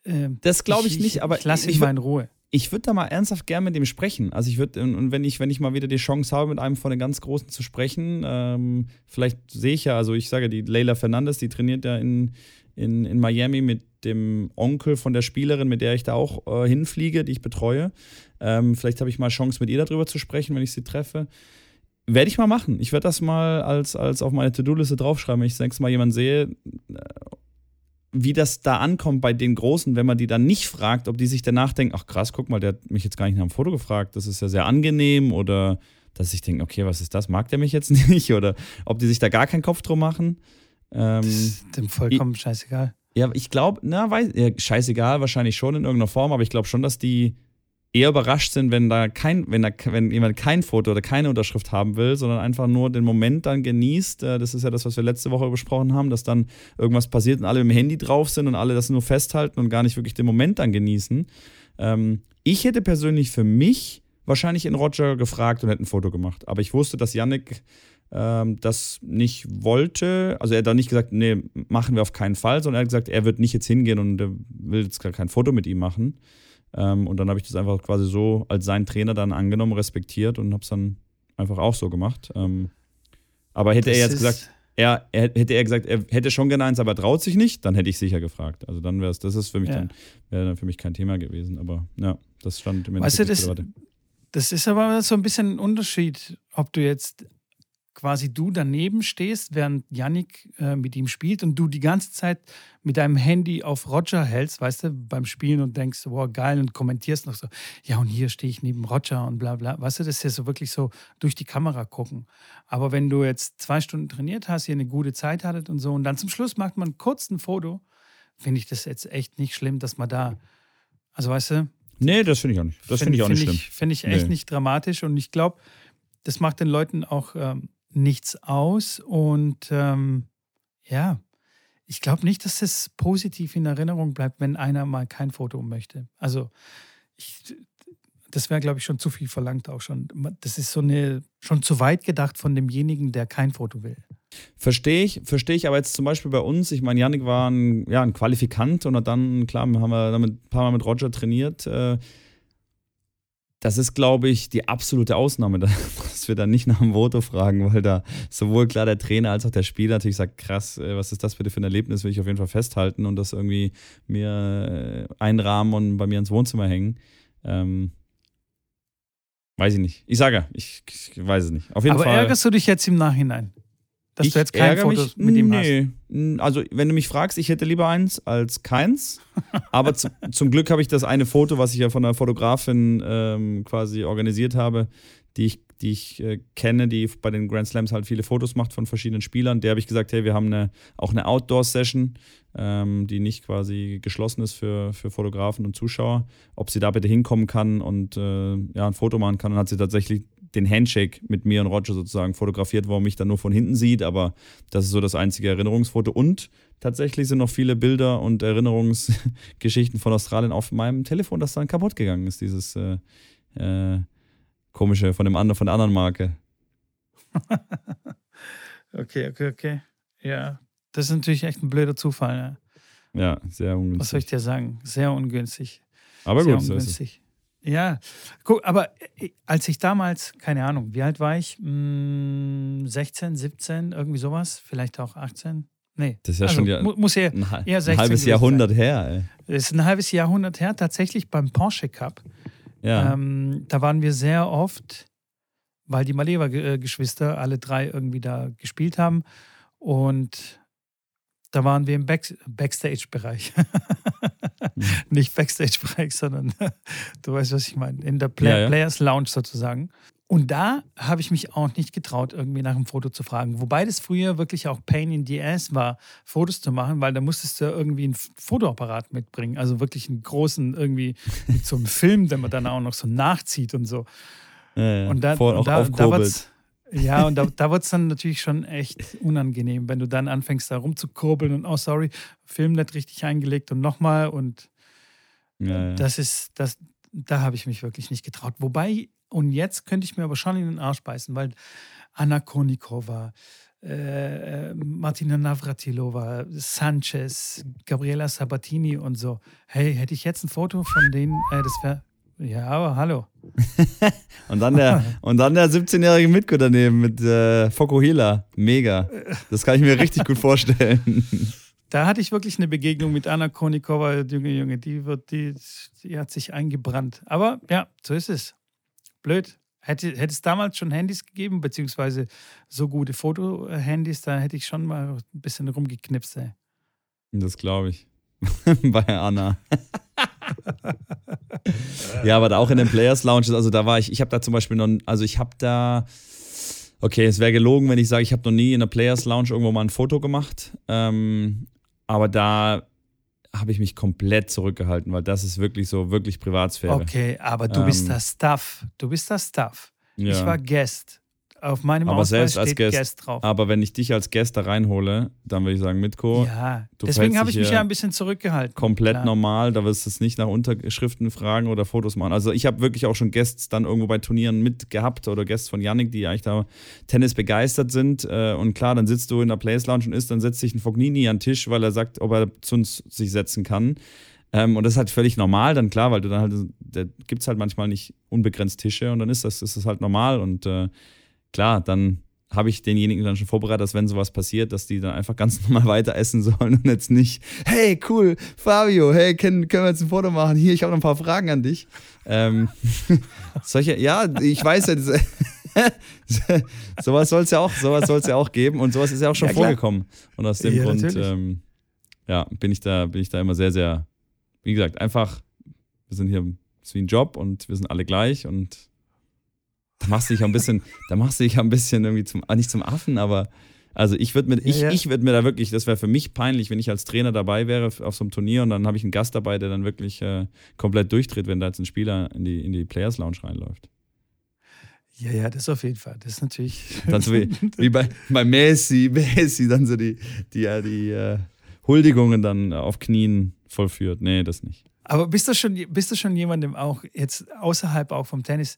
äh, das glaube ich, ich, nicht, aber ich lasse ihn mal in Ruhe ich würde da mal ernsthaft gern mit dem sprechen. Also ich würde, und wenn ich, wenn ich mal wieder die Chance habe, mit einem von den ganz Großen zu sprechen, ähm, vielleicht sehe ich ja, also ich sage, die Leila Fernandes, die trainiert ja in, in, in Miami mit dem Onkel von der Spielerin, mit der ich da auch äh, hinfliege, die ich betreue. Ähm, vielleicht habe ich mal Chance, mit ihr darüber zu sprechen, wenn ich sie treffe. Werde ich mal machen. Ich werde das mal als, als auf meine To-Do-Liste draufschreiben, wenn ich das nächste Mal jemanden sehe, äh, wie das da ankommt bei den Großen, wenn man die dann nicht fragt, ob die sich danach denken, ach krass, guck mal, der hat mich jetzt gar nicht nach dem Foto gefragt, das ist ja sehr angenehm oder dass ich denke, okay, was ist das, mag der mich jetzt *laughs* nicht oder ob die sich da gar keinen Kopf drum machen. Ähm, das ist dem vollkommen ich, scheißegal. Ja, ich glaube, na, weiß, ja, scheißegal, wahrscheinlich schon in irgendeiner Form, aber ich glaube schon, dass die eher überrascht sind, wenn da kein, wenn da, wenn jemand kein Foto oder keine Unterschrift haben will, sondern einfach nur den Moment dann genießt. Äh, das ist ja das, was wir letzte Woche besprochen haben, dass dann irgendwas passiert und alle im Handy drauf sind und alle das nur festhalten und gar nicht wirklich den Moment dann genießen. Ähm, ich hätte persönlich für mich wahrscheinlich in Roger gefragt und hätte ein Foto gemacht. Aber ich wusste, dass Yannick ähm, das nicht wollte. Also er hat da nicht gesagt, nee, machen wir auf keinen Fall, sondern er hat gesagt, er wird nicht jetzt hingehen und will jetzt gar kein Foto mit ihm machen. Ähm, und dann habe ich das einfach quasi so als sein Trainer dann angenommen, respektiert und habe es dann einfach auch so gemacht. Ähm, aber hätte das er jetzt gesagt, er, er, hätte er gesagt, er hätte schon gerne eins, aber traut sich nicht, dann hätte ich sicher gefragt. Also dann wäre es, das ist für mich ja. dann, wäre dann für mich kein Thema gewesen. Aber ja, das stand im Weißt du, das, das ist aber so ein bisschen ein Unterschied, ob du jetzt quasi du daneben stehst, während Yannick äh, mit ihm spielt und du die ganze Zeit mit deinem Handy auf Roger hältst, weißt du, beim Spielen und denkst, wow, geil, und kommentierst noch so, ja, und hier stehe ich neben Roger und bla bla. Weißt du, das ist ja so wirklich so durch die Kamera gucken. Aber wenn du jetzt zwei Stunden trainiert hast, hier eine gute Zeit hattet und so, und dann zum Schluss macht man kurz ein Foto, finde ich das jetzt echt nicht schlimm, dass man da, also weißt du. Nee, das finde ich auch nicht. Das finde find ich auch nicht schlimm. Finde ich echt nee. nicht dramatisch und ich glaube, das macht den Leuten auch ähm, nichts aus. Und ähm, ja, ich glaube nicht, dass es positiv in Erinnerung bleibt, wenn einer mal kein Foto möchte. Also ich, das wäre, glaube ich, schon zu viel verlangt auch schon. Das ist so eine, schon zu weit gedacht von demjenigen, der kein Foto will. Verstehe ich, verstehe ich, aber jetzt zum Beispiel bei uns, ich meine, Janik war ein, ja, ein Qualifikant und dann, klar, haben wir damit ein paar Mal mit Roger trainiert. Äh, das ist, glaube ich, die absolute Ausnahme, *laughs* dass wir dann nicht nach dem Voto fragen, weil da sowohl klar der Trainer als auch der Spieler natürlich sagt, krass, äh, was ist das bitte für ein Erlebnis, will ich auf jeden Fall festhalten und das irgendwie mir äh, einrahmen und bei mir ins Wohnzimmer hängen. Ähm, weiß ich nicht. Ich sage, ich, ich weiß es nicht. Auf jeden Aber Fall. ärgerst du dich jetzt im Nachhinein? Dass ich du jetzt kein Foto mich, mit ihm nee. hast. Also, wenn du mich fragst, ich hätte lieber eins als keins. Aber zu, zum Glück habe ich das eine Foto, was ich ja von einer Fotografin ähm, quasi organisiert habe, die ich, die ich äh, kenne, die bei den Grand Slams halt viele Fotos macht von verschiedenen Spielern. Der habe ich gesagt, hey, wir haben eine, auch eine Outdoor-Session, ähm, die nicht quasi geschlossen ist für, für Fotografen und Zuschauer, ob sie da bitte hinkommen kann und äh, ja, ein Foto machen kann. Und hat sie tatsächlich den Handshake mit mir und Roger sozusagen fotografiert, wo er mich dann nur von hinten sieht, aber das ist so das einzige Erinnerungsfoto. Und tatsächlich sind noch viele Bilder und Erinnerungsgeschichten von Australien auf meinem Telefon, das dann kaputt gegangen ist, dieses äh, äh, komische von dem anderen, von der anderen Marke. *laughs* okay, okay, okay. Ja, das ist natürlich echt ein blöder Zufall. Ne? Ja, sehr ungünstig. Was soll ich dir sagen? Sehr ungünstig. Aber sehr gut, ungünstig. Ja, guck, aber äh, als ich damals, keine Ahnung, wie alt war ich? 16, 17, irgendwie sowas, vielleicht auch 18. Nee, das ist ja also, schon ja, muss eher, ein, eher 16 ein halbes Jahrhundert sein. her. Ey. Das ist ein halbes Jahrhundert her, tatsächlich beim Porsche Cup. Ja. Ähm, da waren wir sehr oft, weil die Maleva-Geschwister alle drei irgendwie da gespielt haben. Und da waren wir im Back Backstage-Bereich. *laughs* *laughs* Nicht Backstage-Bereich, sondern *laughs* du weißt, was ich meine, in der Play ja, ja. Players Lounge sozusagen. Und da habe ich mich auch nicht getraut, irgendwie nach einem Foto zu fragen. Wobei das früher wirklich auch Pain in the Ass war, Fotos zu machen, weil da musstest du irgendwie einen Fotoapparat mitbringen. Also wirklich einen großen, irgendwie mit so einem Film, den man dann auch noch so nachzieht und so. Ja, und da, und da, da ja, und da, da wird es dann natürlich schon echt unangenehm, wenn du dann anfängst, da rumzukurbeln und, oh, sorry, Film nicht richtig eingelegt und nochmal. Und ja, ja. das ist, das, da habe ich mich wirklich nicht getraut. Wobei, und jetzt könnte ich mir aber schon in den Arsch beißen, weil Anna Konikova, äh, Martina Navratilova, Sanchez, Gabriela Sabatini und so. Hey, hätte ich jetzt ein Foto von denen, äh, das wäre Ja, aber hallo. *laughs* und, dann der, und dann der 17-jährige Mitko daneben mit äh, Fokuhila. Mega. Das kann ich mir richtig gut vorstellen. *laughs* Da hatte ich wirklich eine Begegnung mit Anna Konikova, Junge, Junge, die wird, die, die hat sich eingebrannt. Aber ja, so ist es. Blöd. Hätte, hätte es damals schon Handys gegeben, beziehungsweise so gute Foto-Handys, da hätte ich schon mal ein bisschen rumgeknipst. Ey. Das glaube ich. *laughs* Bei Anna. Ja, aber da auch in den Players Lounges, also da war ich, ich habe da zum Beispiel noch, also ich habe da, okay, es wäre gelogen, wenn ich sage, ich habe noch nie in der Players Lounge irgendwo mal ein Foto gemacht. Ähm, aber da habe ich mich komplett zurückgehalten, weil das ist wirklich so, wirklich Privatsphäre. Okay, aber du ähm, bist das Stuff. Du bist das Stuff. Ja. Ich war Guest. Auf meinem aber Ausweis selbst als Guest, Guest, drauf. Aber wenn ich dich als Guest da reinhole, dann würde ich sagen, Mitko. Ja, deswegen habe ich mich ja ein bisschen zurückgehalten. Komplett klar. normal, da wirst du es nicht nach Unterschriften fragen oder Fotos machen. Also ich habe wirklich auch schon Guests dann irgendwo bei Turnieren mitgehabt oder Guests von Yannick, die eigentlich da Tennis begeistert sind. Äh, und klar, dann sitzt du in der Players Lounge und isst, dann setzt sich ein Fognini an den Tisch, weil er sagt, ob er zu uns sich setzen kann. Ähm, und das ist halt völlig normal, dann klar, weil du dann halt, da gibt es halt manchmal nicht unbegrenzt Tische und dann ist das, ist das halt normal und äh, klar, dann habe ich denjenigen dann schon vorbereitet, dass wenn sowas passiert, dass die dann einfach ganz *laughs* normal weiter essen sollen und jetzt nicht, hey, cool, Fabio, hey, können, können wir jetzt ein Foto machen? Hier, ich habe noch ein paar Fragen an dich. Ähm, *laughs* solche, ja, ich weiß ja, *laughs* sowas soll es ja auch, sowas soll es ja auch geben und sowas ist ja auch schon ja, vorgekommen. Und aus dem ja, Grund, ähm, ja, bin ich da, bin ich da immer sehr, sehr, wie gesagt, einfach, wir sind hier, es ist wie ein Job und wir sind alle gleich und da machst du dich ein bisschen, da machst du dich ein bisschen irgendwie zum, ah, nicht zum Affen, aber also ich würde mir, ich, ja. ich würde mir da wirklich, das wäre für mich peinlich, wenn ich als Trainer dabei wäre auf so einem Turnier und dann habe ich einen Gast dabei, der dann wirklich äh, komplett durchdreht, wenn da jetzt ein Spieler in die, in die Players Lounge reinläuft. Ja, ja, das auf jeden Fall. Das ist natürlich. *laughs* Dann so wie, wie bei, bei Messi, *laughs* Messi dann so die, die, die, die uh, Huldigungen dann auf Knien vollführt. Nee, das nicht. Aber bist du schon, bist du schon jemandem auch jetzt außerhalb auch vom Tennis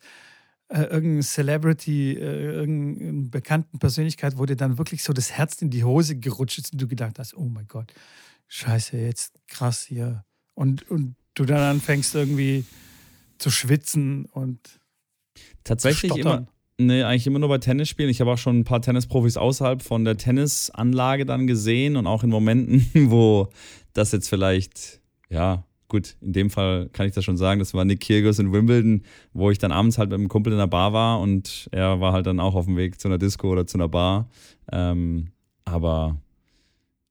äh, irgendein Celebrity, äh, irgendeine bekannten Persönlichkeit, wo dir dann wirklich so das Herz in die Hose gerutscht ist und du gedacht hast, oh mein Gott, scheiße, jetzt krass hier. Und, und du dann anfängst irgendwie zu schwitzen und tatsächlich zu immer. Nee, eigentlich immer nur bei Tennisspielen. Ich habe auch schon ein paar Tennisprofis außerhalb von der Tennisanlage dann gesehen und auch in Momenten, *laughs* wo das jetzt vielleicht, ja, gut, in dem Fall kann ich das schon sagen, das war Nick Kyrgios in Wimbledon, wo ich dann abends halt mit einem Kumpel in der Bar war und er war halt dann auch auf dem Weg zu einer Disco oder zu einer Bar. Ähm, aber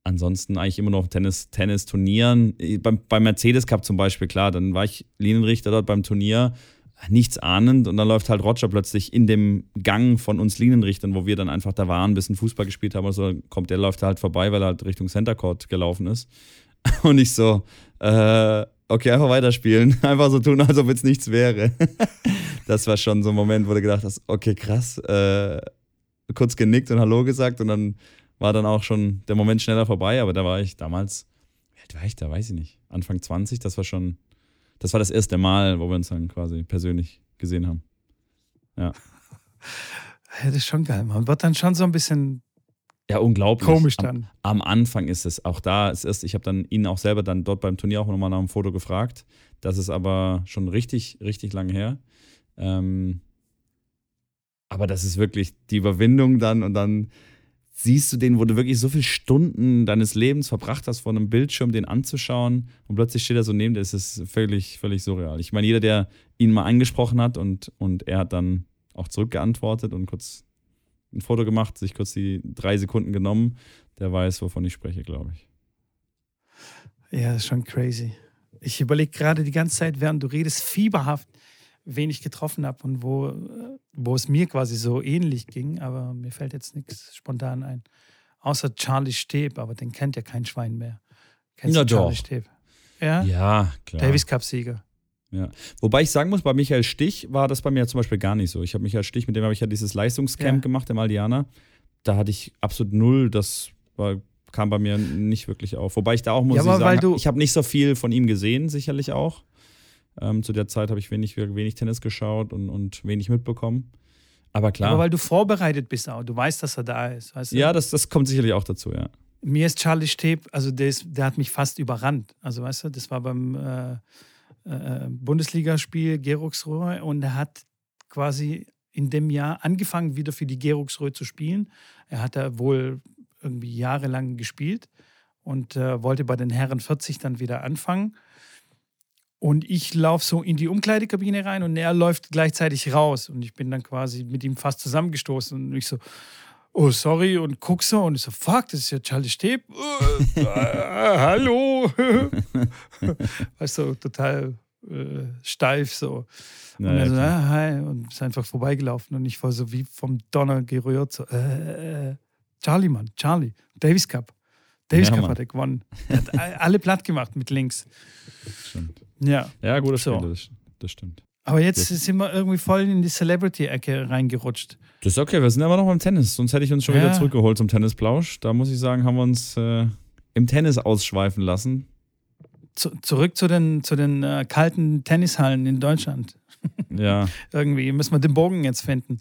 ansonsten eigentlich immer noch Tennis, Tennis-Turnieren. Beim, beim Mercedes Cup zum Beispiel, klar, dann war ich Linienrichter dort beim Turnier, nichts ahnend und dann läuft halt Roger plötzlich in dem Gang von uns Linienrichtern, wo wir dann einfach da waren, ein bisschen Fußball gespielt haben oder so, kommt der läuft halt vorbei, weil er halt Richtung Center Court gelaufen ist. *laughs* Und ich so, äh, okay, einfach weiterspielen. *laughs* Einfach so tun, als ob jetzt nichts wäre. *laughs* das war schon so ein Moment, wo du gedacht hast, okay, krass. Äh, kurz genickt und Hallo gesagt und dann war dann auch schon der Moment schneller vorbei. Aber da war ich damals, wie alt war ich da? Weiß ich nicht. Anfang 20, das war schon, das war das erste Mal, wo wir uns dann quasi persönlich gesehen haben. Ja. Ja, das ist schon geil. Man wird dann schon so ein bisschen ja, unglaublich. Komisch dann. Am, am Anfang ist es auch da. Es ist, ich habe dann ihn auch selber dann dort beim Turnier auch nochmal nach einem Foto gefragt. Das ist aber schon richtig, richtig lang her. Ähm, aber das ist wirklich die Überwindung dann und dann siehst du den, wo du wirklich so viele Stunden deines Lebens verbracht hast, vor einem Bildschirm den anzuschauen und plötzlich steht er so neben dir, ist es völlig, völlig surreal. Ich meine, jeder, der ihn mal angesprochen hat und, und er hat dann auch zurückgeantwortet und kurz ein Foto gemacht, sich kurz die drei Sekunden genommen. Der weiß, wovon ich spreche, glaube ich. Ja, das ist schon crazy. Ich überlege gerade die ganze Zeit, während du redest, fieberhaft, wen ich getroffen habe und wo, wo es mir quasi so ähnlich ging, aber mir fällt jetzt nichts spontan ein. Außer Charlie Steb, aber den kennt ja kein Schwein mehr. Kennst ja, du Charlie doch. Steb? Ja? Ja, klar. Davis Cup-Sieger. Ja. Wobei ich sagen muss, bei Michael Stich war das bei mir zum Beispiel gar nicht so. Ich habe Michael Stich, mit dem habe ich ja dieses Leistungscamp ja. gemacht im Aldiana. Da hatte ich absolut null, das war, kam bei mir nicht wirklich auf. Wobei ich da auch muss ja, ich sagen, ich habe nicht so viel von ihm gesehen, sicherlich auch. Ähm, zu der Zeit habe ich wenig, wenig Tennis geschaut und, und wenig mitbekommen. Aber klar. Aber weil du vorbereitet bist auch, du weißt, dass er da ist. Weißt du? Ja, das, das kommt sicherlich auch dazu, ja. Mir ist Charlie Steb, also der, ist, der hat mich fast überrannt. Also weißt du, das war beim äh, äh, Bundesligaspiel Geruchsruhe und er hat quasi in dem Jahr angefangen, wieder für die Geruchsruhe zu spielen. Er hat da wohl irgendwie jahrelang gespielt und äh, wollte bei den Herren 40 dann wieder anfangen. Und ich laufe so in die Umkleidekabine rein und er läuft gleichzeitig raus. Und ich bin dann quasi mit ihm fast zusammengestoßen. Und ich so, oh, sorry, und guck so. Und ich so, fuck, das ist ja Charlie Steb. äh, hallo. *laughs* weißt du, total äh, steif so. Na, und er so, ah, hi, und ist einfach vorbeigelaufen. Und ich war so wie vom Donner gerührt. So, äh, äh Charlie, Mann, Charlie, Davis Cup. Davis ja, Cup Mann. hat er gewonnen. Er hat alle platt gemacht mit links. Stimmt. Ja. Ja, gut, das, so. das, das stimmt. Aber jetzt das sind wir irgendwie voll in die Celebrity-Ecke reingerutscht. Das ist okay, wir sind aber noch beim Tennis. Sonst hätte ich uns schon ja. wieder zurückgeholt zum Tennisplausch. Da muss ich sagen, haben wir uns äh, im Tennis ausschweifen lassen. Zu, zurück zu den, zu den äh, kalten Tennishallen in Deutschland. *laughs* Ja. irgendwie müssen wir den Bogen jetzt finden.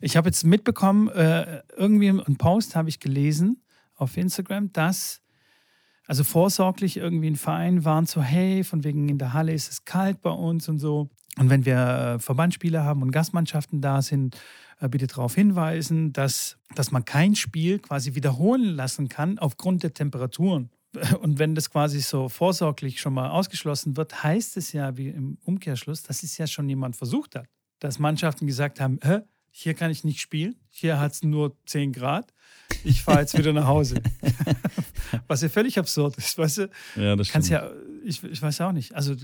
Ich habe jetzt mitbekommen, äh, irgendwie einen Post habe ich gelesen auf Instagram, dass also vorsorglich irgendwie ein Verein waren so, hey, von wegen in der Halle ist es kalt bei uns und so. Und wenn wir äh, Verbandsspiele haben und Gastmannschaften da sind, äh, bitte darauf hinweisen, dass, dass man kein Spiel quasi wiederholen lassen kann aufgrund der Temperaturen. *laughs* Und wenn das quasi so vorsorglich schon mal ausgeschlossen wird, heißt es ja wie im Umkehrschluss, dass es ja schon jemand versucht hat. Dass Mannschaften gesagt haben, Hä, hier kann ich nicht spielen, hier hat es nur 10 Grad, ich fahre jetzt wieder nach Hause. *laughs* Was ja völlig absurd ist, weißt du? Ja, das stimmt. Ja, ich, ich weiß auch nicht. Also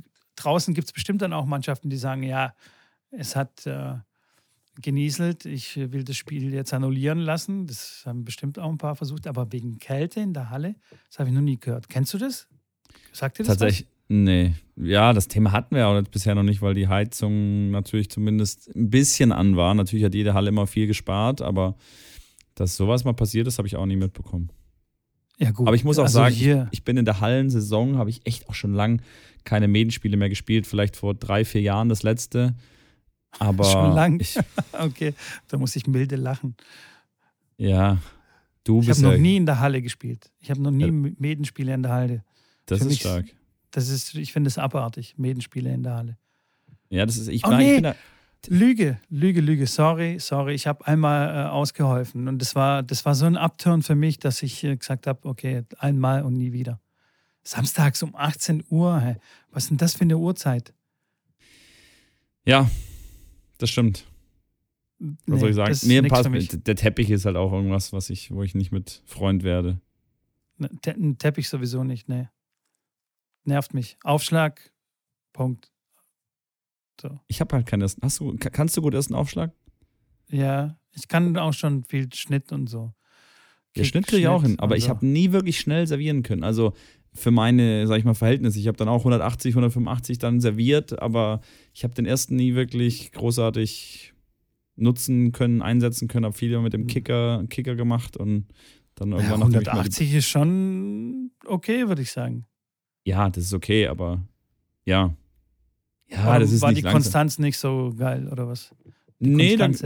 draußen gibt es bestimmt dann auch Mannschaften, die sagen, ja, es hat äh, genieselt, ich will das Spiel jetzt annullieren lassen. Das haben bestimmt auch ein paar versucht, aber wegen Kälte in der Halle, das habe ich noch nie gehört. Kennst du das? Sagt dir das Tatsächlich, was? nee. Ja, das Thema hatten wir auch bisher noch nicht, weil die Heizung natürlich zumindest ein bisschen an war. Natürlich hat jede Halle immer viel gespart, aber dass sowas mal passiert ist, habe ich auch nie mitbekommen. Ja, gut. Aber ich muss auch also sagen, hier. ich bin in der Hallensaison, habe ich echt auch schon lang keine Medenspiele mehr gespielt. Vielleicht vor drei, vier Jahren das letzte. Aber *laughs* schon lang. Ich, *laughs* okay, da muss ich milde lachen. Ja, du ich bist. Ich habe noch nie in der Halle gespielt. Ich habe noch nie ja. Medenspiele in der Halle. Das Für ist stark. Das ist, ich finde es abartig, Medenspiele in der Halle. Ja, das ist, ich, oh, nee. ich bin da, Lüge, Lüge, Lüge. Sorry, sorry. Ich habe einmal äh, ausgeholfen und das war, das war so ein Upturn für mich, dass ich äh, gesagt habe, okay, einmal und nie wieder. Samstags um 18 Uhr. Hey. Was ist denn das für eine Uhrzeit? Ja, das stimmt. Was nee, soll ich sagen? Nee, passt, der Teppich ist halt auch irgendwas, was ich, wo ich nicht mit Freund werde. Ne, ein Teppich sowieso nicht, nee. Nervt mich. Aufschlag, Punkt. So. Ich habe halt keinen ersten. Hast du, kannst du gut ersten Aufschlag? Ja, ich kann auch schon viel Schnitt und so. Ja, Schnitt kriege ich auch hin, aber so. ich habe nie wirklich schnell servieren können. Also für meine, sag ich mal, Verhältnisse. Ich habe dann auch 180, 185 dann serviert, aber ich habe den ersten nie wirklich großartig nutzen können, einsetzen können. Habe viel mit dem hm. Kicker, Kicker gemacht und dann irgendwann ja, 180 ist schon okay, würde ich sagen. Ja, das ist okay, aber ja, ja, Warum das ist war nicht die langsam. Konstanz nicht so geil oder was? Die nee, dann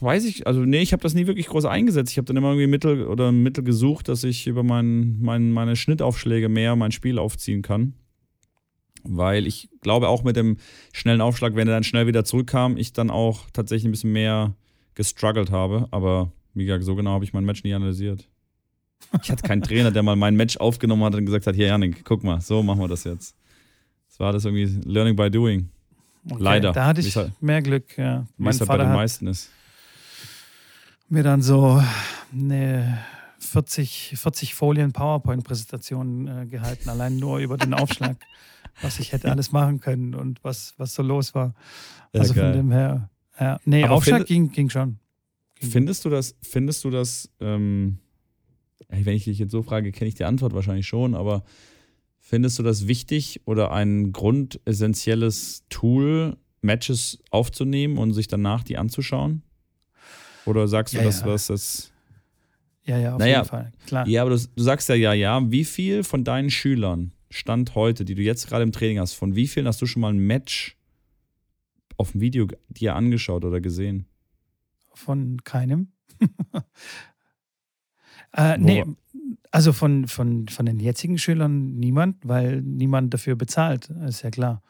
weiß ich, also nee, ich habe das nie wirklich groß eingesetzt. Ich habe dann immer irgendwie Mittel oder Mittel gesucht, dass ich über mein, mein, meine Schnittaufschläge mehr mein Spiel aufziehen kann. Weil ich glaube auch mit dem schnellen Aufschlag, wenn er dann schnell wieder zurückkam, ich dann auch tatsächlich ein bisschen mehr gestruggelt habe. Aber wie gesagt, so genau habe ich mein Match nie analysiert. Ich hatte keinen Trainer, der mal mein Match aufgenommen hat und gesagt hat, hier Janik, guck mal, so machen wir das jetzt. Das war das irgendwie Learning by Doing. Okay, Leider. Da hatte ich halt, mehr Glück, ja. Mein Vater bei den meisten ist. Mir dann so eine 40, 40 Folien PowerPoint-Präsentation äh, gehalten, allein nur über den Aufschlag, was ich hätte alles machen können und was, was so los war. Also ja, von dem her. Ja. Nee, Aber Aufschlag ging, ging schon. Ging findest du das, findest du das, ähm, wenn ich dich jetzt so frage, kenne ich die Antwort wahrscheinlich schon, aber Findest du das wichtig oder ein grundessentielles Tool, Matches aufzunehmen und sich danach die anzuschauen? Oder sagst du, ja, dass ja. was das. Ja, ja, auf naja, jeden Fall, klar. Ja, aber du, du sagst ja, ja, ja. Wie viel von deinen Schülern, Stand heute, die du jetzt gerade im Training hast, von wie vielen hast du schon mal ein Match auf dem Video dir angeschaut oder gesehen? Von keinem. *laughs* Äh, nee, also von, von, von den jetzigen Schülern niemand, weil niemand dafür bezahlt, ist ja klar.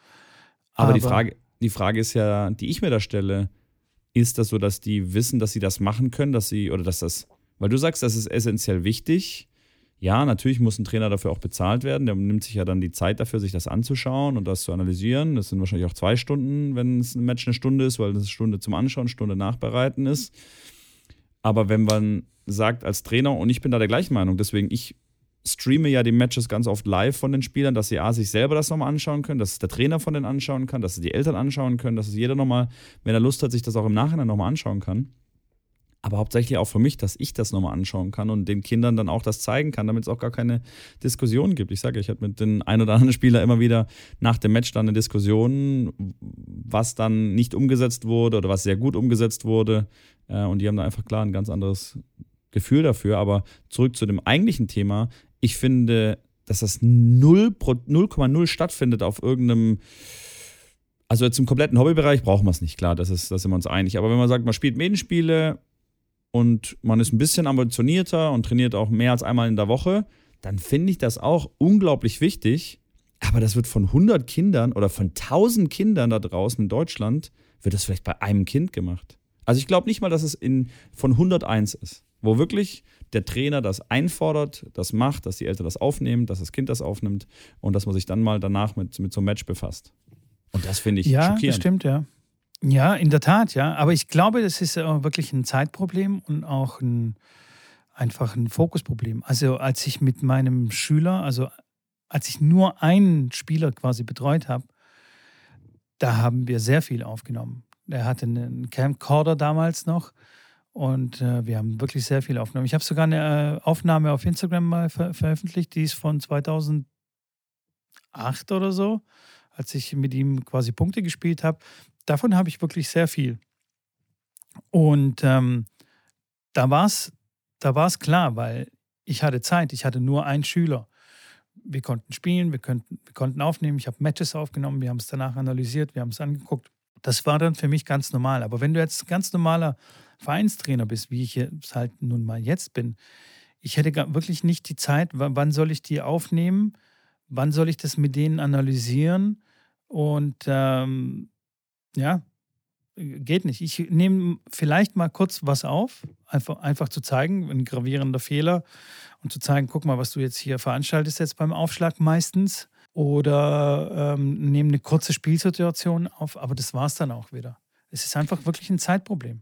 Aber, Aber die, Frage, die Frage ist ja, die ich mir da stelle, ist das so, dass die wissen, dass sie das machen können, dass sie, oder dass das, weil du sagst, das ist essentiell wichtig. Ja, natürlich muss ein Trainer dafür auch bezahlt werden. Der nimmt sich ja dann die Zeit dafür, sich das anzuschauen und das zu analysieren. Das sind wahrscheinlich auch zwei Stunden, wenn es ein Match eine Stunde ist, weil das eine Stunde zum Anschauen, Stunde nachbereiten ist. Aber wenn man sagt als Trainer, und ich bin da der gleichen Meinung, deswegen ich streame ja die Matches ganz oft live von den Spielern, dass sie A, sich selber das nochmal anschauen können, dass es der Trainer von denen anschauen kann, dass es die Eltern anschauen können, dass es jeder nochmal, wenn er Lust hat, sich das auch im Nachhinein nochmal anschauen kann. Aber hauptsächlich auch für mich, dass ich das nochmal anschauen kann und den Kindern dann auch das zeigen kann, damit es auch gar keine Diskussion gibt. Ich sage, ich hatte mit den ein oder anderen Spieler immer wieder nach dem Match dann eine Diskussion, was dann nicht umgesetzt wurde oder was sehr gut umgesetzt wurde. Äh, und die haben da einfach klar ein ganz anderes Gefühl dafür. Aber zurück zu dem eigentlichen Thema. Ich finde, dass das 0,0 stattfindet auf irgendeinem. Also jetzt im kompletten Hobbybereich brauchen wir es nicht, klar, das ist, da sind wir uns einig. Aber wenn man sagt, man spielt Medienspiele und man ist ein bisschen ambitionierter und trainiert auch mehr als einmal in der Woche, dann finde ich das auch unglaublich wichtig. Aber das wird von 100 Kindern oder von 1000 Kindern da draußen in Deutschland, wird das vielleicht bei einem Kind gemacht. Also ich glaube nicht mal, dass es in, von 101 ist, wo wirklich der Trainer das einfordert, das macht, dass die Eltern das aufnehmen, dass das Kind das aufnimmt und dass man sich dann mal danach mit, mit so einem Match befasst. Und das finde ich ja, schockierend. Ja, das stimmt, ja. Ja, in der Tat, ja. Aber ich glaube, das ist wirklich ein Zeitproblem und auch ein, einfach ein Fokusproblem. Also als ich mit meinem Schüler, also als ich nur einen Spieler quasi betreut habe, da haben wir sehr viel aufgenommen. Er hatte einen Camcorder damals noch und äh, wir haben wirklich sehr viel aufgenommen. Ich habe sogar eine äh, Aufnahme auf Instagram mal ver veröffentlicht, die ist von 2008 oder so, als ich mit ihm quasi Punkte gespielt habe. Davon habe ich wirklich sehr viel. Und ähm, da war es da war's klar, weil ich hatte Zeit, ich hatte nur einen Schüler. Wir konnten spielen, wir, könnten, wir konnten aufnehmen, ich habe Matches aufgenommen, wir haben es danach analysiert, wir haben es angeguckt. Das war dann für mich ganz normal. Aber wenn du jetzt ganz normaler Vereinstrainer bist, wie ich es halt nun mal jetzt bin, ich hätte wirklich nicht die Zeit, wann soll ich die aufnehmen, wann soll ich das mit denen analysieren und ähm, ja, geht nicht. Ich nehme vielleicht mal kurz was auf, einfach, einfach zu zeigen, ein gravierender Fehler und zu zeigen, guck mal, was du jetzt hier veranstaltest jetzt beim Aufschlag meistens oder ähm, nehmen eine kurze Spielsituation auf, aber das war es dann auch wieder. Es ist einfach wirklich ein Zeitproblem.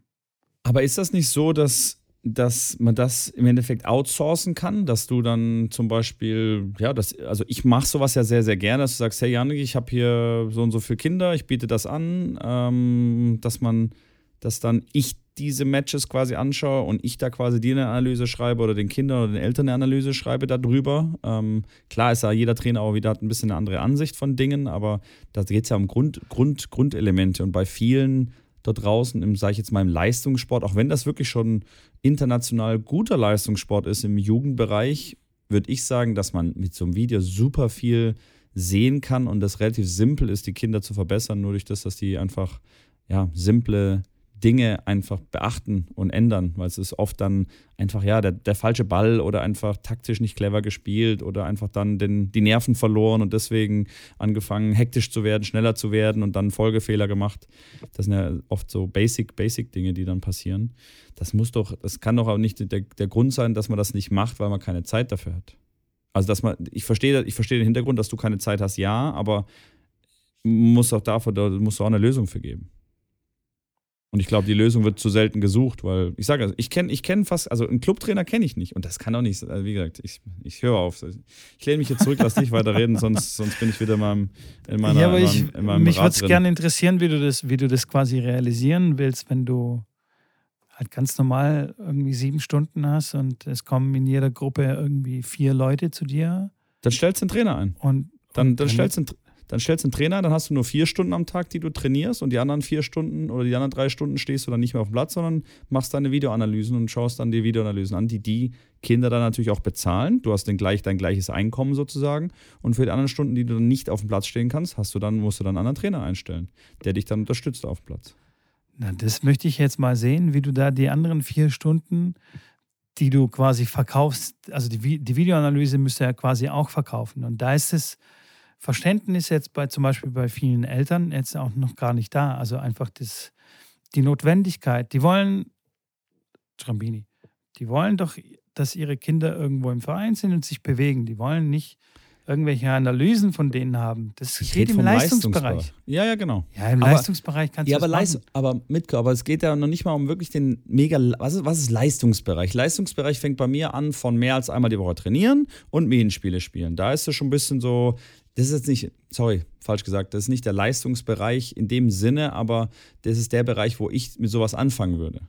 Aber ist das nicht so, dass, dass man das im Endeffekt outsourcen kann, dass du dann zum Beispiel, ja, das, also ich mache sowas ja sehr, sehr gerne, dass du sagst, hey Janik, ich habe hier so und so viele Kinder, ich biete das an, ähm, dass man, dass dann ich diese Matches quasi anschaue und ich da quasi dir eine Analyse schreibe oder den Kindern oder den Eltern eine Analyse schreibe darüber. Ähm, klar ist ja jeder Trainer auch wieder hat ein bisschen eine andere Ansicht von Dingen, aber da geht es ja um Grund, Grund, Grundelemente und bei vielen dort draußen im, sage ich jetzt mal, im Leistungssport, auch wenn das wirklich schon international guter Leistungssport ist im Jugendbereich, würde ich sagen, dass man mit so einem Video super viel sehen kann und das relativ simpel ist, die Kinder zu verbessern, nur durch das, dass die einfach ja, simple Dinge einfach beachten und ändern, weil es ist oft dann einfach, ja, der, der falsche Ball oder einfach taktisch nicht clever gespielt oder einfach dann den, die Nerven verloren und deswegen angefangen, hektisch zu werden, schneller zu werden und dann Folgefehler gemacht. Das sind ja oft so Basic, Basic-Dinge, die dann passieren. Das muss doch, das kann doch auch nicht der, der Grund sein, dass man das nicht macht, weil man keine Zeit dafür hat. Also, dass man, ich verstehe, ich verstehe den Hintergrund, dass du keine Zeit hast, ja, aber muss auch dafür, da musst du auch eine Lösung für geben. Und ich glaube, die Lösung wird zu selten gesucht, weil ich sage, ich kenne ich kenn fast, also einen Clubtrainer kenne ich nicht. Und das kann auch nicht, also wie gesagt, ich, ich höre auf. Ich lehne mich jetzt zurück, lass dich *laughs* weiterreden, sonst, sonst bin ich wieder in meinem, in meiner, ja, aber ich, in meinem Mich würde es gerne interessieren, wie du, das, wie du das quasi realisieren willst, wenn du halt ganz normal irgendwie sieben Stunden hast und es kommen in jeder Gruppe irgendwie vier Leute zu dir. Dann stellst du einen Trainer ein. Und, dann, und dann stellst du einen, dann stellst du einen Trainer, dann hast du nur vier Stunden am Tag, die du trainierst und die anderen vier Stunden oder die anderen drei Stunden stehst du dann nicht mehr auf dem Platz, sondern machst deine Videoanalysen und schaust dann die Videoanalysen an, die die Kinder dann natürlich auch bezahlen. Du hast dann gleich dein gleiches Einkommen sozusagen und für die anderen Stunden, die du dann nicht auf dem Platz stehen kannst, hast du dann, musst du dann einen anderen Trainer einstellen, der dich dann unterstützt auf dem Platz. Na, das möchte ich jetzt mal sehen, wie du da die anderen vier Stunden die du quasi verkaufst. Also die, die Videoanalyse müsst ihr ja quasi auch verkaufen. Und da ist das Verständnis jetzt bei zum Beispiel bei vielen Eltern jetzt auch noch gar nicht da. Also einfach das, die Notwendigkeit. Die wollen, Trambini, die wollen doch, dass ihre Kinder irgendwo im Verein sind und sich bewegen. Die wollen nicht irgendwelche Analysen von denen haben. Das ich geht im Leistungsbereich. Leistungsbereich. Ja, ja, genau. Ja, im aber, Leistungsbereich kannst ja, du aber das machen. aber Mitko, aber es geht ja noch nicht mal um wirklich den mega was ist, was ist Leistungsbereich? Leistungsbereich fängt bei mir an von mehr als einmal die Woche trainieren und Medienspiele spielen. Da ist es schon ein bisschen so, das ist jetzt nicht, sorry, falsch gesagt, das ist nicht der Leistungsbereich in dem Sinne, aber das ist der Bereich, wo ich mit sowas anfangen würde.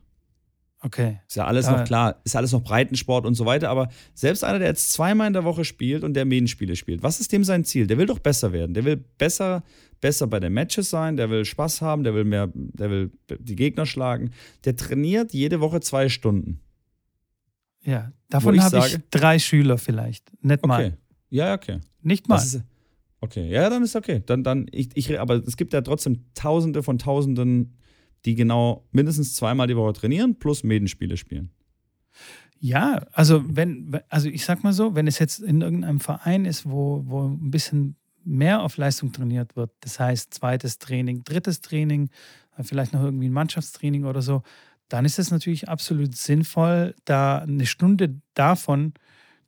Okay. Ist ja alles noch klar, ist alles noch Breitensport und so weiter, aber selbst einer, der jetzt zweimal in der Woche spielt und der Medienspiele spielt, was ist dem sein Ziel? Der will doch besser werden. Der will besser, besser bei den Matches sein, der will Spaß haben, der will mehr, der will die Gegner schlagen. Der trainiert jede Woche zwei Stunden. Ja, davon habe ich drei Schüler vielleicht. Nicht mal. Okay. Ja, okay. Nicht mal. Ist, okay, ja, dann ist okay. Dann, dann, ich, ich, aber es gibt ja trotzdem Tausende von Tausenden die genau mindestens zweimal die Woche trainieren plus Medenspiele spielen. Ja, also wenn, also ich sag mal so, wenn es jetzt in irgendeinem Verein ist, wo, wo ein bisschen mehr auf Leistung trainiert wird, das heißt zweites Training, drittes Training, vielleicht noch irgendwie ein Mannschaftstraining oder so, dann ist es natürlich absolut sinnvoll, da eine Stunde davon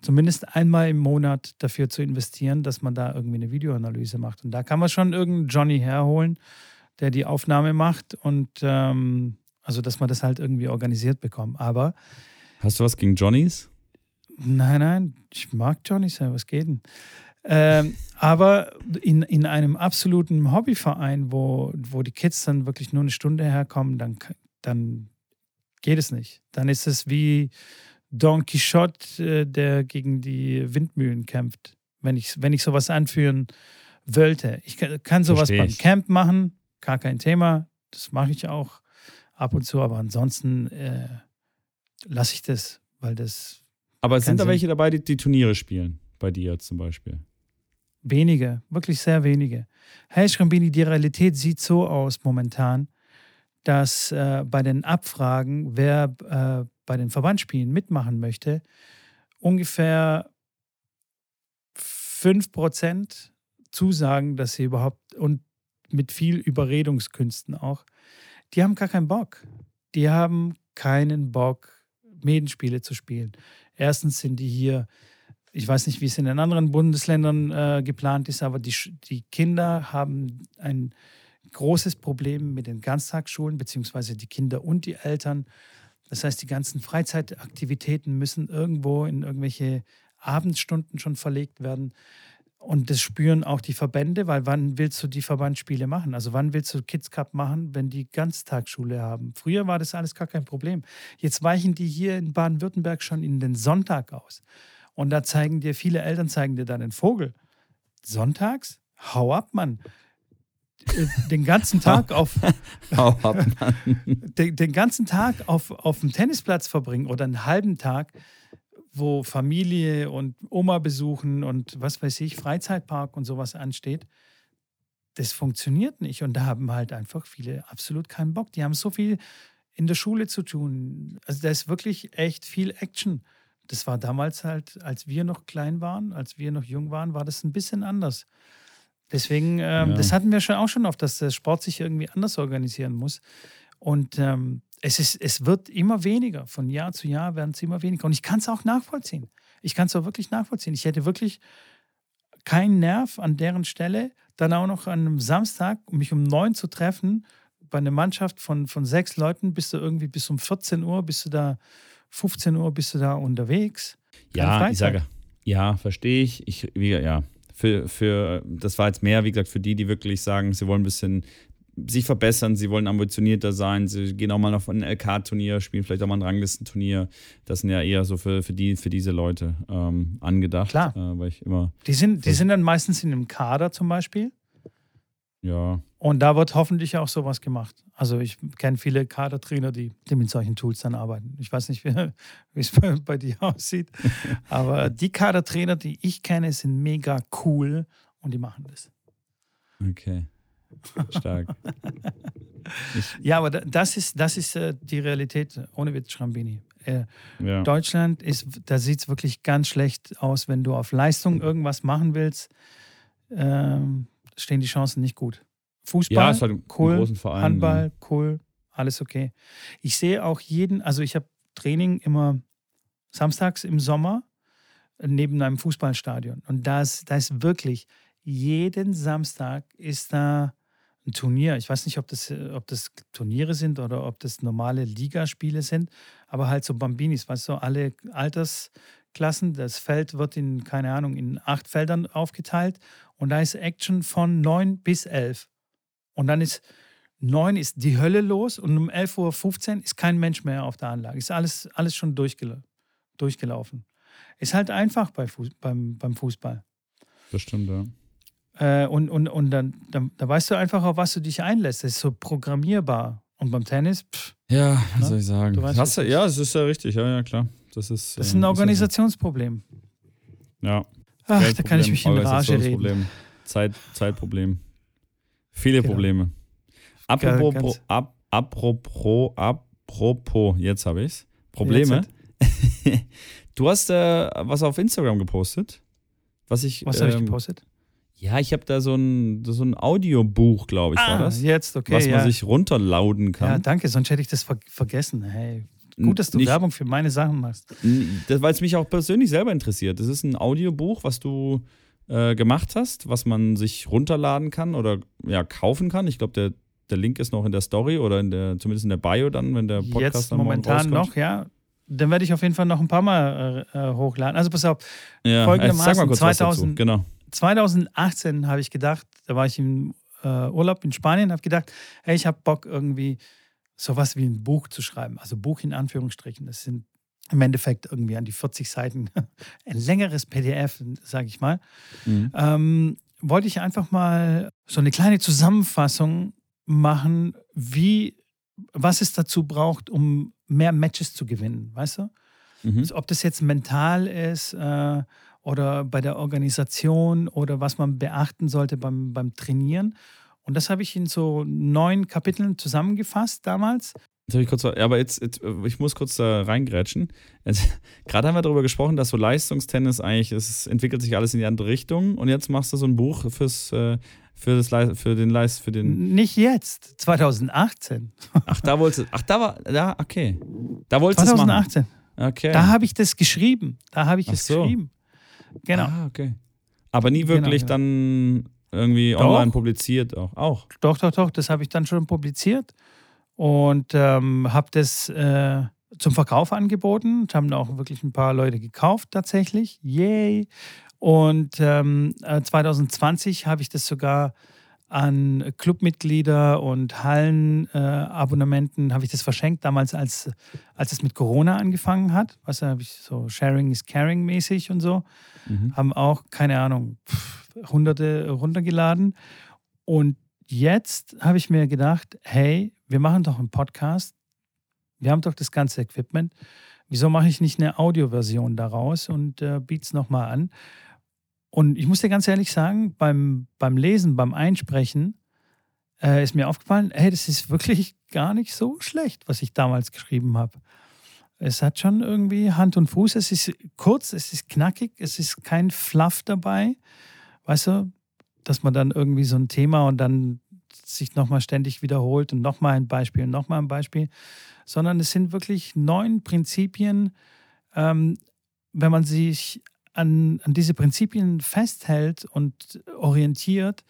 zumindest einmal im Monat dafür zu investieren, dass man da irgendwie eine Videoanalyse macht. Und da kann man schon irgendeinen Johnny herholen, der die Aufnahme macht und ähm, also, dass man das halt irgendwie organisiert bekommt. Aber. Hast du was gegen Johnnies? Nein, nein, ich mag Johnnies, was geht denn? Ähm, aber in, in einem absoluten Hobbyverein, wo, wo die Kids dann wirklich nur eine Stunde herkommen, dann, dann geht es nicht. Dann ist es wie Don Quixote, äh, der gegen die Windmühlen kämpft, wenn ich, wenn ich sowas anführen wollte. Ich kann sowas beim Camp machen, gar kein Thema. Das mache ich auch ab und zu, aber ansonsten äh, lasse ich das, weil das. Aber sind da welche dabei, die, die Turniere spielen? Bei dir zum Beispiel? Wenige, wirklich sehr wenige. Hey Schrambini, die Realität sieht so aus momentan, dass äh, bei den Abfragen, wer äh, bei den Verbandsspielen mitmachen möchte, ungefähr 5% zusagen, dass sie überhaupt und mit viel Überredungskünsten auch, die haben gar keinen Bock. Die haben keinen Bock, Medenspiele zu spielen. Erstens sind die hier, ich weiß nicht, wie es in den anderen Bundesländern äh, geplant ist, aber die, die Kinder haben ein großes Problem mit den Ganztagsschulen, beziehungsweise die Kinder und die Eltern. Das heißt, die ganzen Freizeitaktivitäten müssen irgendwo in irgendwelche Abendstunden schon verlegt werden. Und das spüren auch die Verbände, weil wann willst du die Verbandsspiele machen? Also wann willst du Kids Cup machen, wenn die Ganztagsschule haben? Früher war das alles gar kein Problem. Jetzt weichen die hier in Baden-Württemberg schon in den Sonntag aus. Und da zeigen dir, viele Eltern zeigen dir dann den Vogel. Sonntags? Hau ab, Mann. Äh, den ganzen Tag auf. *laughs* Den, den ganzen Tag auf, auf dem Tennisplatz verbringen oder einen halben Tag wo Familie und Oma besuchen und was weiß ich, Freizeitpark und sowas ansteht, das funktioniert nicht. Und da haben halt einfach viele absolut keinen Bock. Die haben so viel in der Schule zu tun. Also da ist wirklich echt viel Action. Das war damals halt, als wir noch klein waren, als wir noch jung waren, war das ein bisschen anders. Deswegen, ähm, ja. das hatten wir schon auch schon oft, dass der Sport sich irgendwie anders organisieren muss. Und ähm, es, ist, es wird immer weniger. Von Jahr zu Jahr werden es immer weniger. Und ich kann es auch nachvollziehen. Ich kann es auch wirklich nachvollziehen. Ich hätte wirklich keinen Nerv an deren Stelle, dann auch noch an einem Samstag, um mich um neun zu treffen, bei einer Mannschaft von, von sechs Leuten, bist du irgendwie bis um 14 Uhr, bist du da, 15 Uhr bist du da unterwegs. Keine ja, Freizeit. ich sage, ja, verstehe ich. Ich, wie, ja, für, für, das war jetzt mehr, wie gesagt, für die, die wirklich sagen, sie wollen ein bisschen sich verbessern, sie wollen ambitionierter sein, sie gehen auch mal auf ein LK-Turnier, spielen vielleicht auch mal ein Ranglistenturnier. Das sind ja eher so für, für, die, für diese Leute ähm, angedacht. Klar. Äh, weil ich immer die sind, die sind dann meistens in einem Kader zum Beispiel. Ja. Und da wird hoffentlich auch sowas gemacht. Also ich kenne viele Kadertrainer, die, die mit solchen Tools dann arbeiten. Ich weiß nicht, *laughs* wie, es bei, bei dir aussieht. Aber die Kadertrainer, die ich kenne, sind mega cool und die machen das. Okay. Stark. *laughs* ja, aber das ist, das ist äh, die Realität ohne Witz, Schrambini. Äh, ja. Deutschland ist, da sieht es wirklich ganz schlecht aus, wenn du auf Leistung irgendwas machen willst, ähm, stehen die Chancen nicht gut. Fußball, ja, ist halt cool, Verein, Handball, ja. cool, alles okay. Ich sehe auch jeden, also ich habe Training immer samstags im Sommer neben einem Fußballstadion. Und da ist, da ist wirklich, jeden Samstag ist da ein Turnier. Ich weiß nicht, ob das, ob das Turniere sind oder ob das normale Ligaspiele sind, aber halt so Bambinis, weißt du, alle Altersklassen. Das Feld wird in, keine Ahnung, in acht Feldern aufgeteilt und da ist Action von neun bis elf. Und dann ist neun ist die Hölle los und um 11.15 Uhr ist kein Mensch mehr auf der Anlage. Ist alles, alles schon durchgel durchgelaufen. Ist halt einfach bei Fuß beim, beim Fußball. Das stimmt, ja. Äh, und und, und dann, dann, da weißt du einfach, auf was du dich einlässt. Das ist so programmierbar. Und beim Tennis, pff, Ja, was ne? soll ich sagen? Du weißt, Hast du, ja, es ist ja richtig, ja, ja, klar. Das ist, das ist ein ähm, Organisationsproblem. Ja. Ach, da kann ich mich in Rage reden. Zeit, Zeitproblem. Viele genau. Probleme. Apropos, pro, ab, apropos, apropos, jetzt habe ich's. Probleme. *laughs* du hast äh, was auf Instagram gepostet. Was ich. Was ähm, habe ich gepostet? Ja, ich habe da so ein, so ein Audiobuch, glaube ich, ah, war das. Jetzt, okay. Was man ja. sich runterlauden kann. Ja, danke, sonst hätte ich das ver vergessen. Hey, gut, dass du Nicht, Werbung für meine Sachen machst. Weil es mich auch persönlich selber interessiert. Das ist ein Audiobuch, was du äh, gemacht hast, was man sich runterladen kann oder ja, kaufen kann. Ich glaube, der, der Link ist noch in der Story oder in der, zumindest in der Bio dann, wenn der Podcast Jetzt dann momentan noch, ja. Dann werde ich auf jeden Fall noch ein paar Mal äh, äh hochladen. Also pass auf, ja, folgendermaßen, sag mal kurz 2000, genau. 2018 habe ich gedacht, da war ich im äh, Urlaub in Spanien, habe gedacht, hey, ich habe Bock irgendwie sowas wie ein Buch zu schreiben. Also Buch in Anführungsstrichen. Das sind im Endeffekt irgendwie an die 40 Seiten *laughs* ein längeres PDF, sage ich mal. Mhm. Ähm, wollte ich einfach mal so eine kleine Zusammenfassung machen, wie, was es dazu braucht, um mehr Matches zu gewinnen, weißt du? Mhm. Also, ob das jetzt mental ist äh, oder bei der Organisation oder was man beachten sollte beim, beim Trainieren. Und das habe ich in so neun Kapiteln zusammengefasst damals. Jetzt ich kurz, aber jetzt, jetzt, ich muss kurz da reingrätschen. *laughs* Gerade haben wir darüber gesprochen, dass so Leistungstennis eigentlich, es entwickelt sich alles in die andere Richtung und jetzt machst du so ein Buch fürs, äh, für, das, für den Leist, für den. Nicht jetzt, 2018. *laughs* Ach, da wollte, ach, da war, da, okay. Da wolltest du 2018. Okay. Da habe ich das geschrieben. Da habe ich ach es so. geschrieben. Genau. Ah, okay. Aber nie genau, wirklich genau, genau. dann irgendwie doch. online publiziert auch. auch. Doch, doch, doch. Das habe ich dann schon publiziert und ähm, habe das äh, zum Verkauf angeboten. Das haben auch wirklich ein paar Leute gekauft tatsächlich. Yay! Und ähm, 2020 äh, habe ich das sogar an Clubmitglieder und Hallenabonnenten äh, habe ich das verschenkt, damals als, als es mit Corona angefangen hat. Was habe ich so Sharing is Caring mäßig und so. Mhm. Haben auch, keine Ahnung, pff, hunderte runtergeladen. Und jetzt habe ich mir gedacht, hey, wir machen doch einen Podcast. Wir haben doch das ganze Equipment. Wieso mache ich nicht eine Audioversion daraus und äh, biete es nochmal an? Und ich muss dir ganz ehrlich sagen, beim, beim Lesen, beim Einsprechen, äh, ist mir aufgefallen, hey, das ist wirklich gar nicht so schlecht, was ich damals geschrieben habe. Es hat schon irgendwie Hand und Fuß. Es ist kurz, es ist knackig, es ist kein Fluff dabei. Weißt du, dass man dann irgendwie so ein Thema und dann sich nochmal ständig wiederholt und nochmal ein Beispiel und nochmal ein Beispiel, sondern es sind wirklich neun Prinzipien. Ähm, wenn man sich an, an diese Prinzipien festhält und orientiert,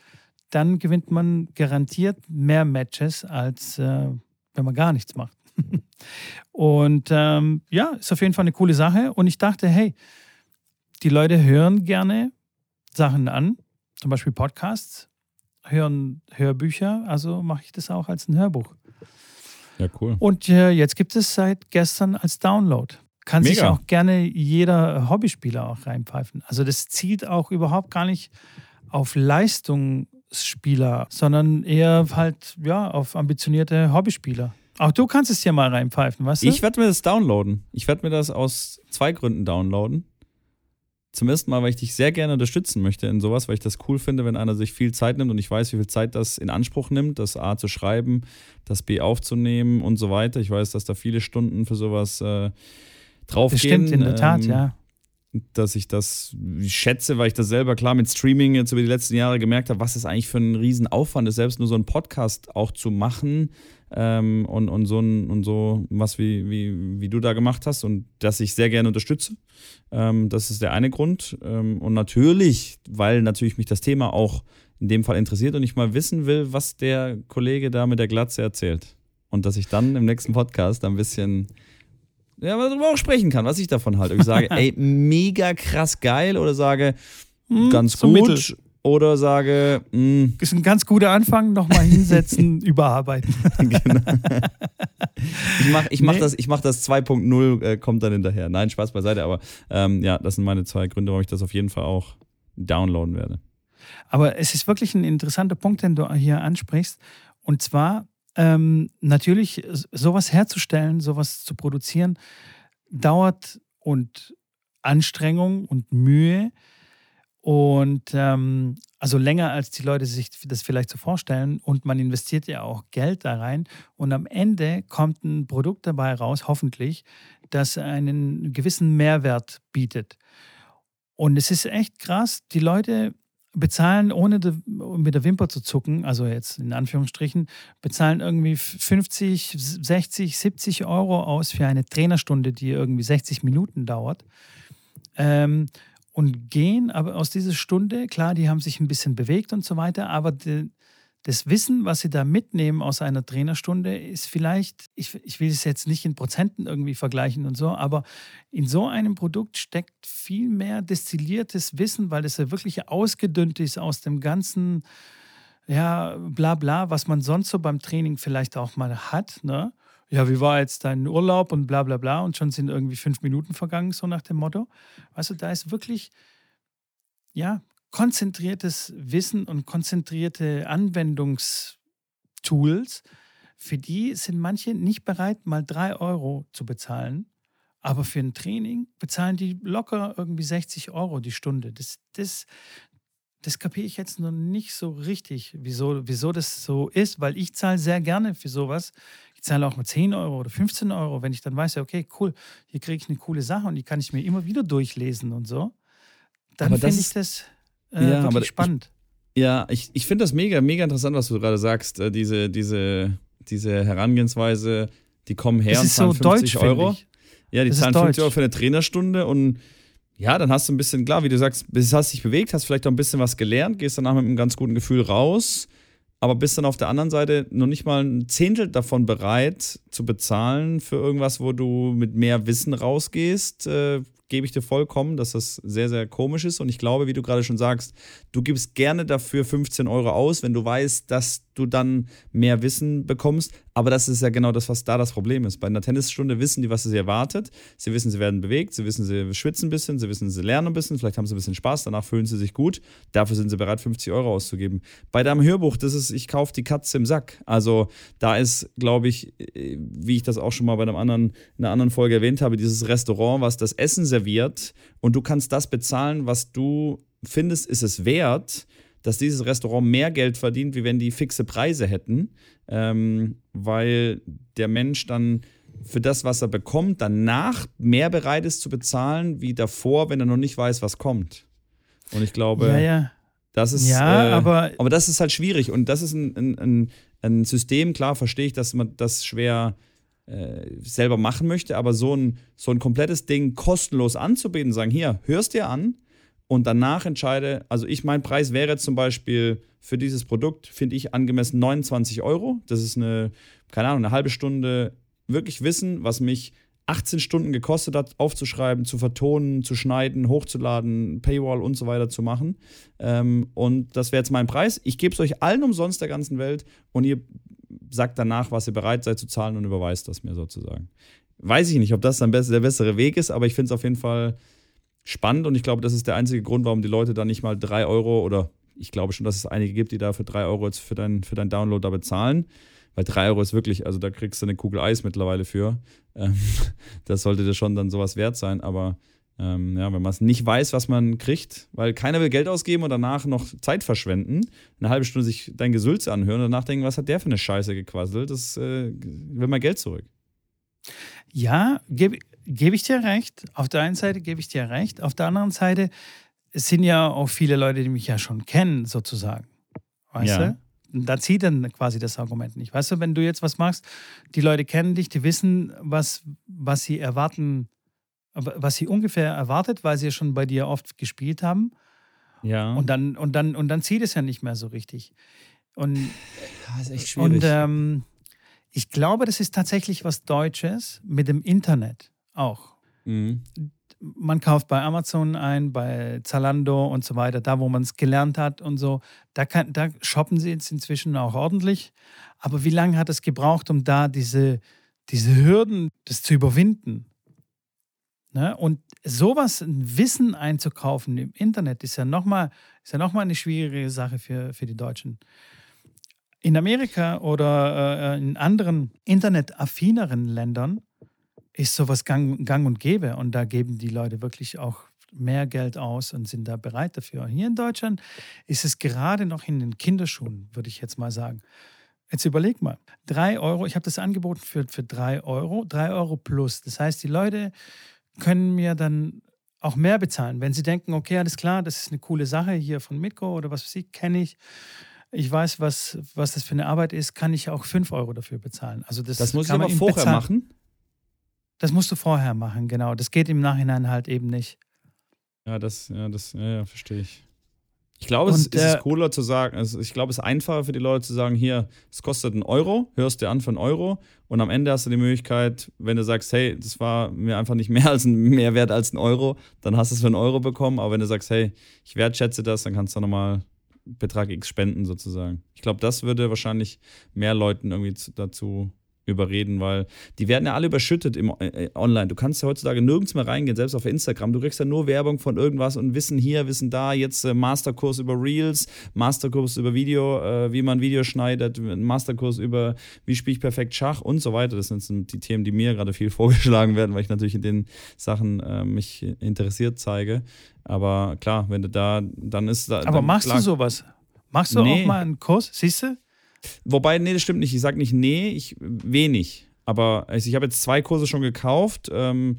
dann gewinnt man garantiert mehr Matches, als äh, wenn man gar nichts macht. *laughs* und ähm, ja, ist auf jeden Fall eine coole Sache. Und ich dachte, hey, die Leute hören gerne Sachen an, zum Beispiel Podcasts, hören Hörbücher, also mache ich das auch als ein Hörbuch. Ja, cool. Und äh, jetzt gibt es seit gestern als Download. Kann Mega. sich auch gerne jeder Hobbyspieler auch reinpfeifen. Also das zielt auch überhaupt gar nicht auf Leistungsspieler, sondern eher halt ja auf ambitionierte Hobbyspieler. Auch du kannst es hier mal reinpfeifen, weißt du? Ich werde mir das downloaden. Ich werde mir das aus zwei Gründen downloaden. zum ersten Mal, weil ich dich sehr gerne unterstützen möchte in sowas, weil ich das cool finde, wenn einer sich viel Zeit nimmt und ich weiß, wie viel Zeit das in Anspruch nimmt, das A zu schreiben, das B aufzunehmen und so weiter. Ich weiß, dass da viele Stunden für sowas äh, draufgehen. Stimmt, in der Tat, ähm, ja dass ich das schätze, weil ich das selber klar mit Streaming jetzt über die letzten Jahre gemerkt habe, was das eigentlich für ein Riesenaufwand ist, selbst nur so einen Podcast auch zu machen ähm, und, und so ein, und so was wie, wie, wie du da gemacht hast und dass ich sehr gerne unterstütze. Ähm, das ist der eine Grund. Ähm, und natürlich, weil natürlich mich das Thema auch in dem Fall interessiert und ich mal wissen will, was der Kollege da mit der Glatze erzählt. Und dass ich dann im nächsten Podcast ein bisschen ja, darüber auch sprechen kann, was ich davon halte. Ich sage, *laughs* ey, mega krass geil oder sage, hm, ganz gut. Mittel. Oder sage, mh. Hm. ist ein ganz guter Anfang, nochmal hinsetzen, *laughs* überarbeiten. *laughs* genau. Ich mache ich mach nee. das, mach das 2.0, äh, kommt dann hinterher. Nein, Spaß beiseite, aber ähm, ja, das sind meine zwei Gründe, warum ich das auf jeden Fall auch downloaden werde. Aber es ist wirklich ein interessanter Punkt, den du hier ansprichst. Und zwar, ähm, natürlich, sowas herzustellen, sowas zu produzieren, dauert und Anstrengung und Mühe. Und ähm, also länger, als die Leute sich das vielleicht so vorstellen. Und man investiert ja auch Geld da rein. Und am Ende kommt ein Produkt dabei raus, hoffentlich, das einen gewissen Mehrwert bietet. Und es ist echt krass. Die Leute bezahlen, ohne de, mit der Wimper zu zucken, also jetzt in Anführungsstrichen, bezahlen irgendwie 50, 60, 70 Euro aus für eine Trainerstunde, die irgendwie 60 Minuten dauert. Ähm, und gehen aber aus dieser Stunde, klar, die haben sich ein bisschen bewegt und so weiter, aber die, das Wissen, was sie da mitnehmen aus einer Trainerstunde, ist vielleicht, ich, ich will es jetzt nicht in Prozenten irgendwie vergleichen und so, aber in so einem Produkt steckt viel mehr destilliertes Wissen, weil es ja wirklich ausgedünnt ist aus dem ganzen, ja, bla bla, was man sonst so beim Training vielleicht auch mal hat. Ne? Ja, wie war jetzt dein Urlaub und bla bla bla und schon sind irgendwie fünf Minuten vergangen, so nach dem Motto. Du, da ist wirklich, ja, konzentriertes Wissen und konzentrierte Anwendungstools, für die sind manche nicht bereit, mal drei Euro zu bezahlen. Aber für ein Training bezahlen die locker irgendwie 60 Euro die Stunde. Das, das, das kapiere ich jetzt noch nicht so richtig, wieso, wieso das so ist, weil ich zahle sehr gerne für sowas. Ich zahle auch mal 10 Euro oder 15 Euro, wenn ich dann weiß, okay, cool, hier kriege ich eine coole Sache und die kann ich mir immer wieder durchlesen und so. Dann finde ich das äh, ja, aber spannend. Ich, ja, ich, ich finde das mega, mega interessant, was du gerade sagst. Äh, diese, diese, diese Herangehensweise, die kommen her das und zahlen so 50 deutsch, Euro. Ja, die das zahlen 50 Euro für eine Trainerstunde und ja, dann hast du ein bisschen, klar, wie du sagst, hast dich bewegt, hast vielleicht auch ein bisschen was gelernt, gehst danach mit einem ganz guten Gefühl raus, aber bist dann auf der anderen Seite noch nicht mal ein Zehntel davon bereit zu bezahlen für irgendwas, wo du mit mehr Wissen rausgehst. Äh, gebe ich dir vollkommen, dass das sehr, sehr komisch ist. Und ich glaube, wie du gerade schon sagst, du gibst gerne dafür 15 Euro aus, wenn du weißt, dass du dann mehr Wissen bekommst. Aber das ist ja genau das, was da das Problem ist. Bei einer Tennisstunde wissen die, was sie erwartet. Sie wissen, sie werden bewegt, sie wissen, sie schwitzen ein bisschen, sie wissen, sie lernen ein bisschen, vielleicht haben sie ein bisschen Spaß, danach fühlen sie sich gut. Dafür sind sie bereit, 50 Euro auszugeben. Bei deinem Hörbuch, das ist, ich kaufe die Katze im Sack. Also da ist, glaube ich, wie ich das auch schon mal bei einem anderen, in einer anderen Folge erwähnt habe, dieses Restaurant, was das Essen serviert und du kannst das bezahlen, was du findest, ist es wert dass dieses Restaurant mehr Geld verdient, wie wenn die fixe Preise hätten, ähm, weil der Mensch dann für das, was er bekommt, danach mehr bereit ist zu bezahlen, wie davor, wenn er noch nicht weiß, was kommt. Und ich glaube, ja, ja. das ist, ja, äh, aber, aber das ist halt schwierig. Und das ist ein, ein, ein, ein System, klar verstehe ich, dass man das schwer äh, selber machen möchte, aber so ein, so ein komplettes Ding kostenlos anzubieten, sagen, hier, hörst dir an, und danach entscheide, also ich, mein Preis wäre zum Beispiel für dieses Produkt, finde ich angemessen 29 Euro. Das ist eine, keine Ahnung, eine halbe Stunde wirklich Wissen, was mich 18 Stunden gekostet hat, aufzuschreiben, zu vertonen, zu schneiden, hochzuladen, Paywall und so weiter zu machen. Ähm, und das wäre jetzt mein Preis. Ich gebe es euch allen umsonst der ganzen Welt und ihr sagt danach, was ihr bereit seid zu zahlen und überweist das mir sozusagen. Weiß ich nicht, ob das dann der bessere Weg ist, aber ich finde es auf jeden Fall spannend und ich glaube, das ist der einzige Grund, warum die Leute da nicht mal drei Euro oder ich glaube schon, dass es einige gibt, die da für drei Euro jetzt für, dein, für deinen Download da bezahlen. Weil drei Euro ist wirklich, also da kriegst du eine Kugel Eis mittlerweile für. *laughs* Ähm, das sollte dir schon dann sowas wert sein. Aber ähm, ja, wenn man es nicht weiß, was man kriegt, weil keiner will Geld ausgeben und danach noch Zeit verschwenden, eine halbe Stunde sich dein Gesülz anhören und danach denken, was hat der für eine Scheiße gequasselt, das äh, will man Geld zurück. Ja, gebe geb ich dir recht. Auf der einen Seite gebe ich dir recht, auf der anderen Seite es sind ja auch viele Leute, die mich ja schon kennen, sozusagen. Weißt ja. du? da zieht dann quasi das Argument nicht. Weißt du, wenn du jetzt was machst, die Leute kennen dich, die wissen, was, was sie erwarten was sie ungefähr erwartet, weil sie ja schon bei dir oft gespielt haben. Ja. Und dann, und dann, und dann zieht es ja nicht mehr so richtig. Und, das ist echt schwierig. Und ähm, ich glaube, das ist tatsächlich was Deutsches mit dem Internet auch. Mhm. Man kauft bei Amazon ein, bei Zalando und so weiter, da wo man es gelernt hat und so. Da, kann, da shoppen sie jetzt inzwischen auch ordentlich. Aber wie lange hat es gebraucht, um da diese, diese Hürden, das zu überwinden? Ne? Und sowas, ein Wissen einzukaufen im Internet, ist ja nochmal ja noch eine schwierige Sache für, für die Deutschen. In Amerika oder äh, in anderen internetaffineren Ländern ist sowas gang, gang und gäbe und da geben die Leute wirklich auch mehr Geld aus und sind da bereit dafür. Hier in Deutschland ist es gerade noch in den Kinderschuhen, würde ich jetzt mal sagen. Jetzt überleg mal, drei Euro, ich habe das angeboten für, für drei Euro, drei Euro plus. Das heißt, die Leute können mir dann auch mehr bezahlen. Wenn sie denken, okay, alles klar, das ist eine coole Sache hier von Mitko oder was weiß ich, kenne ich. Ich weiß, was, was das für eine Arbeit ist, kann ich auch 5 Euro dafür bezahlen. Also das, das muss ich aber vorher bezahlen. machen? Das musst du vorher machen, genau. Das geht im Nachhinein halt eben nicht. Ja, das, ja, das, ja, ja verstehe ich. Ich glaube, es, und, es ist cooler zu sagen, also ich glaube, es ist einfacher für die Leute zu sagen, hier, es kostet einen Euro, hörst dir an für einen Euro und am Ende hast du die Möglichkeit, wenn du sagst, hey, das war mir einfach nicht *laughs* mehr als ein Mehrwert als ein Euro, dann hast du es für einen Euro bekommen, aber wenn du sagst, hey, ich wertschätze das, dann kannst du nochmal Betrag X spenden sozusagen. Ich glaube, das würde wahrscheinlich mehr Leuten irgendwie dazu überreden, weil die werden ja alle überschüttet im äh, äh, online. Du kannst ja heutzutage nirgends mehr reingehen, selbst auf Instagram. Du kriegst ja nur Werbung von irgendwas und Wissen hier, Wissen da. Jetzt äh, Masterkurs über Reels, Masterkurs über Video, äh, wie man Video schneidet, Masterkurs über wie spiele ich perfekt Schach und so weiter. Das sind die Themen, die mir gerade viel *laughs* vorgeschlagen werden, weil ich natürlich in den Sachen äh, mich interessiert zeige. Aber klar, wenn du da, dann ist da. Aber machst klar, du sowas? Machst du nee. auch mal einen Kurs? Siehst du? Wobei, nee, das stimmt nicht. Ich sage nicht nee, ich wenig. Aber also ich habe jetzt zwei Kurse schon gekauft. Ähm,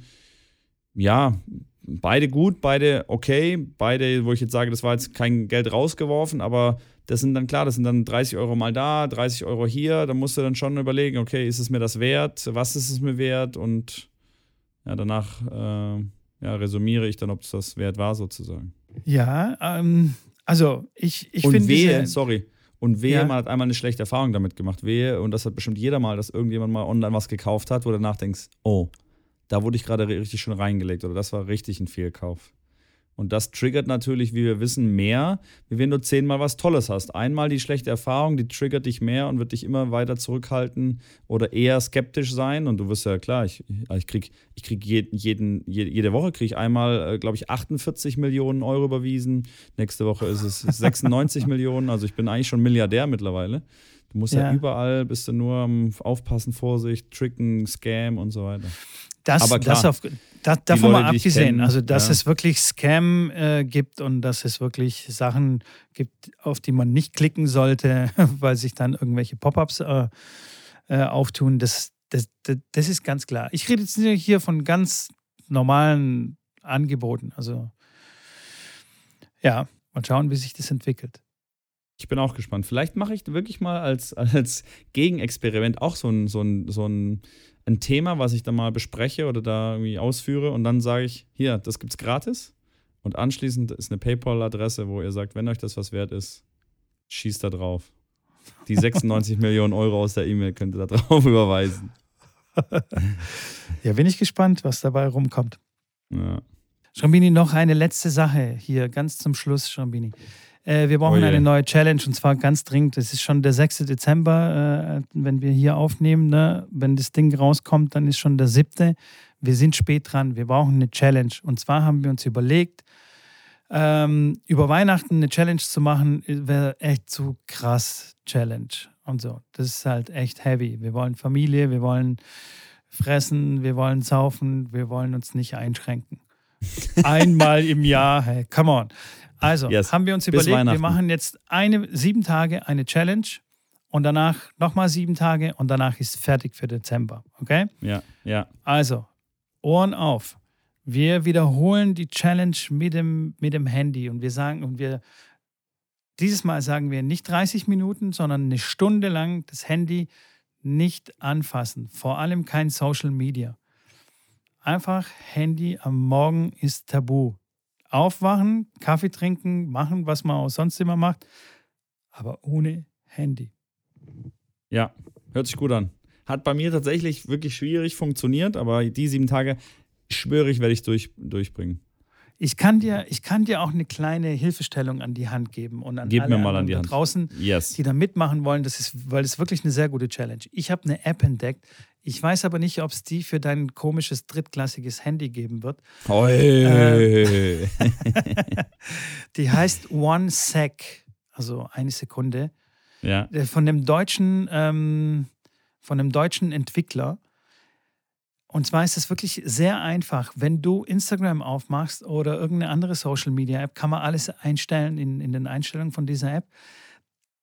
ja, beide gut, beide okay. Beide, wo ich jetzt sage, das war jetzt kein Geld rausgeworfen, aber das sind dann klar, das sind dann 30 Euro mal da, 30 Euro hier. Da musst du dann schon überlegen, okay, ist es mir das wert? Was ist es mir wert? Und ja, danach äh, ja, resümiere ich dann, ob es das wert war, sozusagen. Ja, ähm, also ich, ich finde. Wehe, sorry, und wehe, ja. man hat einmal eine schlechte Erfahrung damit gemacht. Wehe, und das hat bestimmt jeder mal, dass irgendjemand mal online was gekauft hat, wo du danach denkst, oh, da wurde ich gerade richtig schon reingelegt oder das war richtig ein Fehlkauf. Und das triggert natürlich, wie wir wissen, mehr, wie wenn du zehnmal was Tolles hast. Einmal die schlechte Erfahrung, die triggert dich mehr und wird dich immer weiter zurückhalten oder eher skeptisch sein. Und du wirst ja klar, ich, ich krieg, ich krieg jeden, jeden, jede Woche kriege ich einmal, äh, glaube ich, 48 Millionen Euro überwiesen. Nächste Woche ist es *laughs* 96 Millionen. Also ich bin eigentlich schon Milliardär mittlerweile. Du musst ja, ja überall, bist du nur am Aufpassen, Vorsicht, Tricken, Scam und so weiter. Das, Aber klar, das auf, da, davon Leute, mal abgesehen, kennen, also dass ja. es wirklich Scam äh, gibt und dass es wirklich Sachen gibt, auf die man nicht klicken sollte, *laughs* weil sich dann irgendwelche Pop-ups äh, äh, auftun, das, das, das, das, ist ganz klar. Ich rede jetzt hier von ganz normalen Angeboten. Also ja, mal schauen, wie sich das entwickelt. Ich bin auch gespannt. Vielleicht mache ich wirklich mal als, *laughs* als Gegenexperiment auch so ein, so ein, so ein ein Thema, was ich dann mal bespreche oder da irgendwie ausführe und dann sage ich, hier, das gibt's gratis und anschließend ist eine PayPal-Adresse, wo ihr sagt, wenn euch das was wert ist, schießt da drauf. Die *laughs* 96 Millionen Euro aus der E-Mail könnt ihr da drauf *laughs* überweisen. ja, bin ich gespannt, was dabei rumkommt. Ja. Schrambini, noch eine letzte Sache hier, ganz zum Schluss, Schrambini. Äh, wir brauchen oh eine neue Challenge und zwar ganz dringend. Es ist schon der 6. Dezember, äh, wenn wir hier aufnehmen. Ne? Wenn das Ding rauskommt, dann ist schon der 7. Wir sind spät dran. Wir brauchen eine Challenge. Und zwar haben wir uns überlegt, ähm, über Weihnachten eine Challenge zu machen, wäre echt zu krass Challenge und so. Das ist halt echt heavy. Wir wollen Familie, wir wollen fressen, wir wollen saufen, wir wollen uns nicht einschränken. *laughs* Einmal im Jahr, hey, come on. Also yes. haben wir uns überlegt, wir machen jetzt eine, sieben Tage eine Challenge und danach nochmal sieben Tage und danach ist fertig für Dezember. Okay? Ja, ja. Also, Ohren auf. Wir wiederholen die Challenge mit dem, mit dem Handy und wir sagen, und wir, dieses Mal sagen wir nicht 30 Minuten, sondern eine Stunde lang das Handy nicht anfassen. Vor allem kein Social Media. Einfach Handy am Morgen ist tabu. Aufwachen, Kaffee trinken, machen, was man auch sonst immer macht, aber ohne Handy. Ja, hört sich gut an. Hat bei mir tatsächlich wirklich schwierig funktioniert, aber die sieben Tage, schwöre ich, werde ich durch, durchbringen. Ich kann, dir, ich kann dir auch eine kleine Hilfestellung an die Hand geben und an Gib alle mir mal an die Hand. draußen, yes. die da mitmachen wollen, das ist, weil es wirklich eine sehr gute Challenge. Ich habe eine App entdeckt. Ich weiß aber nicht, ob es die für dein komisches drittklassiges Handy geben wird. Äh, *laughs* *laughs* die heißt One Sec, also eine Sekunde. Ja. Äh, von dem deutschen, ähm, von dem deutschen Entwickler. Und zwar ist es wirklich sehr einfach. Wenn du Instagram aufmachst oder irgendeine andere Social Media App, kann man alles einstellen in, in den Einstellungen von dieser App.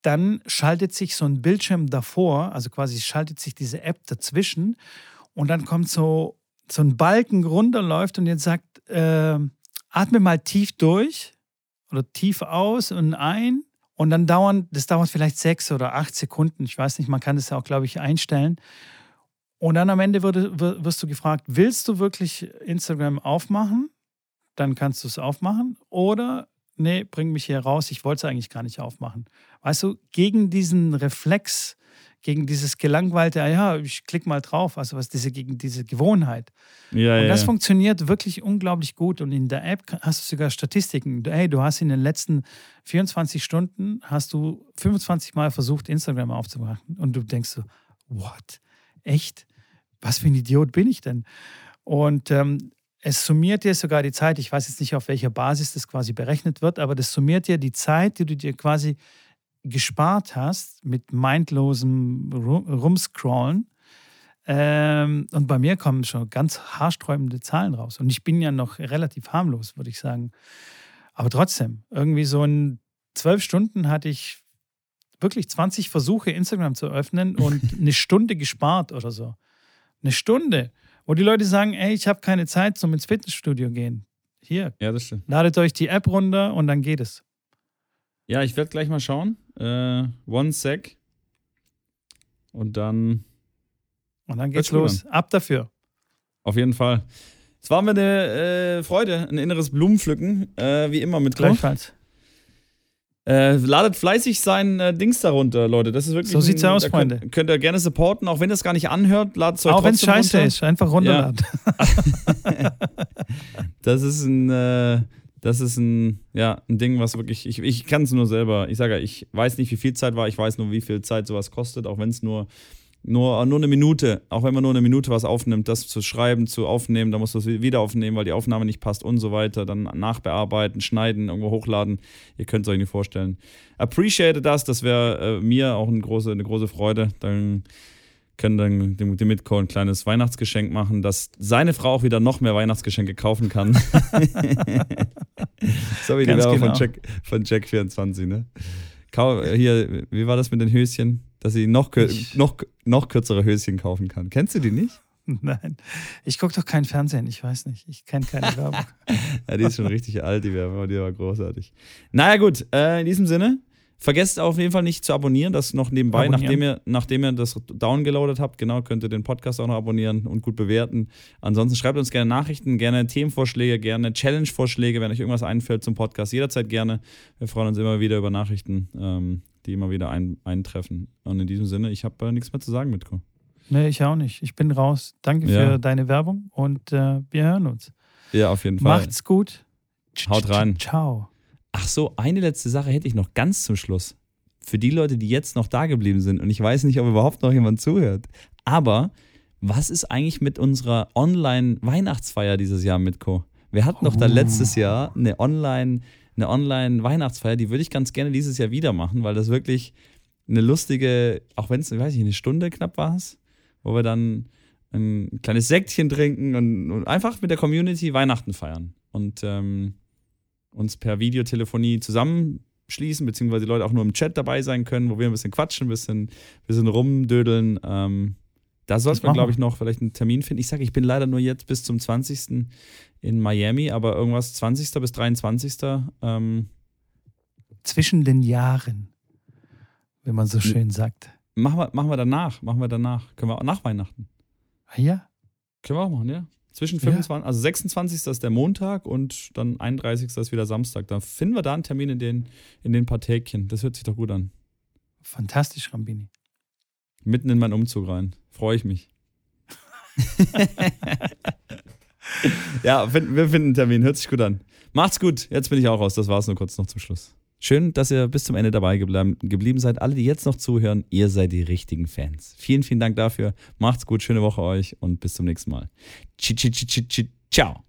Dann schaltet sich so ein Bildschirm davor, also quasi schaltet sich diese App dazwischen und dann kommt so, so ein Balken runterläuft und jetzt sagt, äh, atme mal tief durch oder tief aus und ein. Und dann dauern, das dauert vielleicht sechs oder acht Sekunden. Ich weiß nicht, man kann das ja auch, glaube ich, einstellen. Und dann am Ende würde, wirst du gefragt, willst du wirklich Instagram aufmachen? Dann kannst du es aufmachen. Oder, nee, bring mich hier raus, ich wollte es eigentlich gar nicht aufmachen. Weißt du, gegen diesen Reflex, gegen dieses gelangweilte, ah ja, ich klicke mal drauf, also was diese, gegen diese Gewohnheit. Ja, und das ja. funktioniert wirklich unglaublich gut. Und in der App hast du sogar Statistiken. Hey, du hast in den letzten 24 Stunden hast du 25 Mal versucht, Instagram aufzumachen. Und du denkst so, what? Echt? Was für ein Idiot bin ich denn? Und ähm, es summiert dir sogar die Zeit, ich weiß jetzt nicht, auf welcher Basis das quasi berechnet wird, aber das summiert dir die Zeit, die du dir quasi gespart hast mit mindlosem Rumscrollen. Ähm, und bei mir kommen schon ganz haarsträubende Zahlen raus. Und ich bin ja noch relativ harmlos, würde ich sagen. Aber trotzdem, irgendwie so in zwölf Stunden hatte ich wirklich 20 Versuche, Instagram zu öffnen und *laughs* eine Stunde gespart oder so. Eine Stunde, wo die Leute sagen, ey, ich habe keine Zeit zum ins Fitnessstudio gehen. Hier, ja, das stimmt. ladet euch die App runter und dann geht es. Ja, ich werde gleich mal schauen. Äh, one sec. Und dann. Und dann geht's los. Ab dafür. Auf jeden Fall. Es war mir eine äh, Freude, ein inneres Blumenpflücken, äh, wie immer mit Gleichfalls. Äh, ladet fleißig sein äh, Dings darunter, Leute. Das ist wirklich. So sieht's ein, aus, Freunde. Könnt, könnt, ihr gerne supporten, auch wenn ihr es gar nicht anhört, ladet es euch Auch wenn es scheiße runter. ist, einfach runterladen. Ja. *laughs* das ist ein, äh, das ist ein, ja, ein Ding, was wirklich, ich, ich kann es nur selber. Ich sage ja, ich weiß nicht, wie viel Zeit war, ich weiß nur, wie viel Zeit sowas kostet, auch wenn es nur nur, nur eine Minute, auch wenn man nur eine Minute was aufnimmt, das zu schreiben, zu aufnehmen, dann musst du es wieder aufnehmen, weil die Aufnahme nicht passt und so weiter, dann nachbearbeiten, schneiden, irgendwo hochladen. Ihr könnt es euch nicht vorstellen. Appreciate das, das wäre äh, mir auch eine große, eine große Freude. Dann können dann dem, dem Mitko ein kleines Weihnachtsgeschenk machen, dass seine Frau auch wieder noch mehr Weihnachtsgeschenke kaufen kann. *laughs* *laughs* so wie die Werbung genau. von, Jack, von Jack24, ne? Hier, wie war das mit den Höschen? dass sie noch, noch, noch kürzere Höschen kaufen kann. Kennst du die nicht? Nein, ich gucke doch kein Fernsehen, ich weiß nicht. Ich kenne keine Werbung. *laughs* ja, die ist schon richtig alt, die Werbung, die war großartig. Naja, gut, äh, in diesem Sinne, vergesst auf jeden Fall nicht zu abonnieren, das noch nebenbei, nachdem ihr, nachdem ihr das downgeloadet habt, genau, könnt ihr den Podcast auch noch abonnieren und gut bewerten. Ansonsten schreibt uns gerne Nachrichten, gerne Themenvorschläge, gerne Challenge-Vorschläge, wenn euch irgendwas einfällt zum Podcast, jederzeit gerne. Wir freuen uns immer wieder über Nachrichten. Ähm, die immer wieder ein, eintreffen. Und in diesem Sinne, ich habe äh, nichts mehr zu sagen, Mitko. Nee, ich auch nicht. Ich bin raus. Danke ja. für deine Werbung und äh, wir hören uns. Ja, auf jeden Fall. Macht's gut. Haut rein. Ciao. Ach so, eine letzte Sache hätte ich noch ganz zum Schluss. Für die Leute, die jetzt noch da geblieben sind, und ich weiß nicht, ob überhaupt noch jemand zuhört, aber was ist eigentlich mit unserer Online-Weihnachtsfeier dieses Jahr, Mitko? Wir hatten doch da oh. letztes Jahr eine Online- eine Online-Weihnachtsfeier, die würde ich ganz gerne dieses Jahr wieder machen, weil das wirklich eine lustige, auch wenn es, weiß ich, eine Stunde knapp war es, wo wir dann ein kleines Säckchen trinken und, und, einfach mit der Community Weihnachten feiern. und ähm, uns per Videotelefonie zusammenschließen, beziehungsweise die Leute auch nur im Chat dabei sein können, wo wir ein bisschen quatschen, ein bisschen, bisschen rumdödeln. Ähm, da sollten wir, glaube ich, noch vielleicht einen Termin finden. Ich sage, ich bin leider nur jetzt bis zum 20. in Miami, aber irgendwas 20. bis 23. Ähm, Zwischen den Jahren, wenn man so schön sagt. Machen wir, machen wir danach, machen wir danach. Können wir auch nach Weihnachten. Ah ja? Können wir auch machen, ja. Zwischen 25, ja. also 26. ist der Montag und dann 31. ist wieder Samstag. Da finden wir da einen Termin in den, in den paar Tägchen. Das hört sich doch gut an. Fantastisch, Rambini. Mitten in meinen Umzug rein. Freue ich mich. *laughs* ja, wir finden einen Termin. Hört sich gut an. Macht's gut. Jetzt bin ich auch raus. Das war's nur kurz noch zum Schluss. Schön, dass ihr bis zum Ende dabei geblieben seid. Alle, die jetzt noch zuhören, ihr seid die richtigen Fans. Vielen, vielen Dank dafür. Macht's gut, schöne Woche euch und bis zum nächsten Mal. Ciao.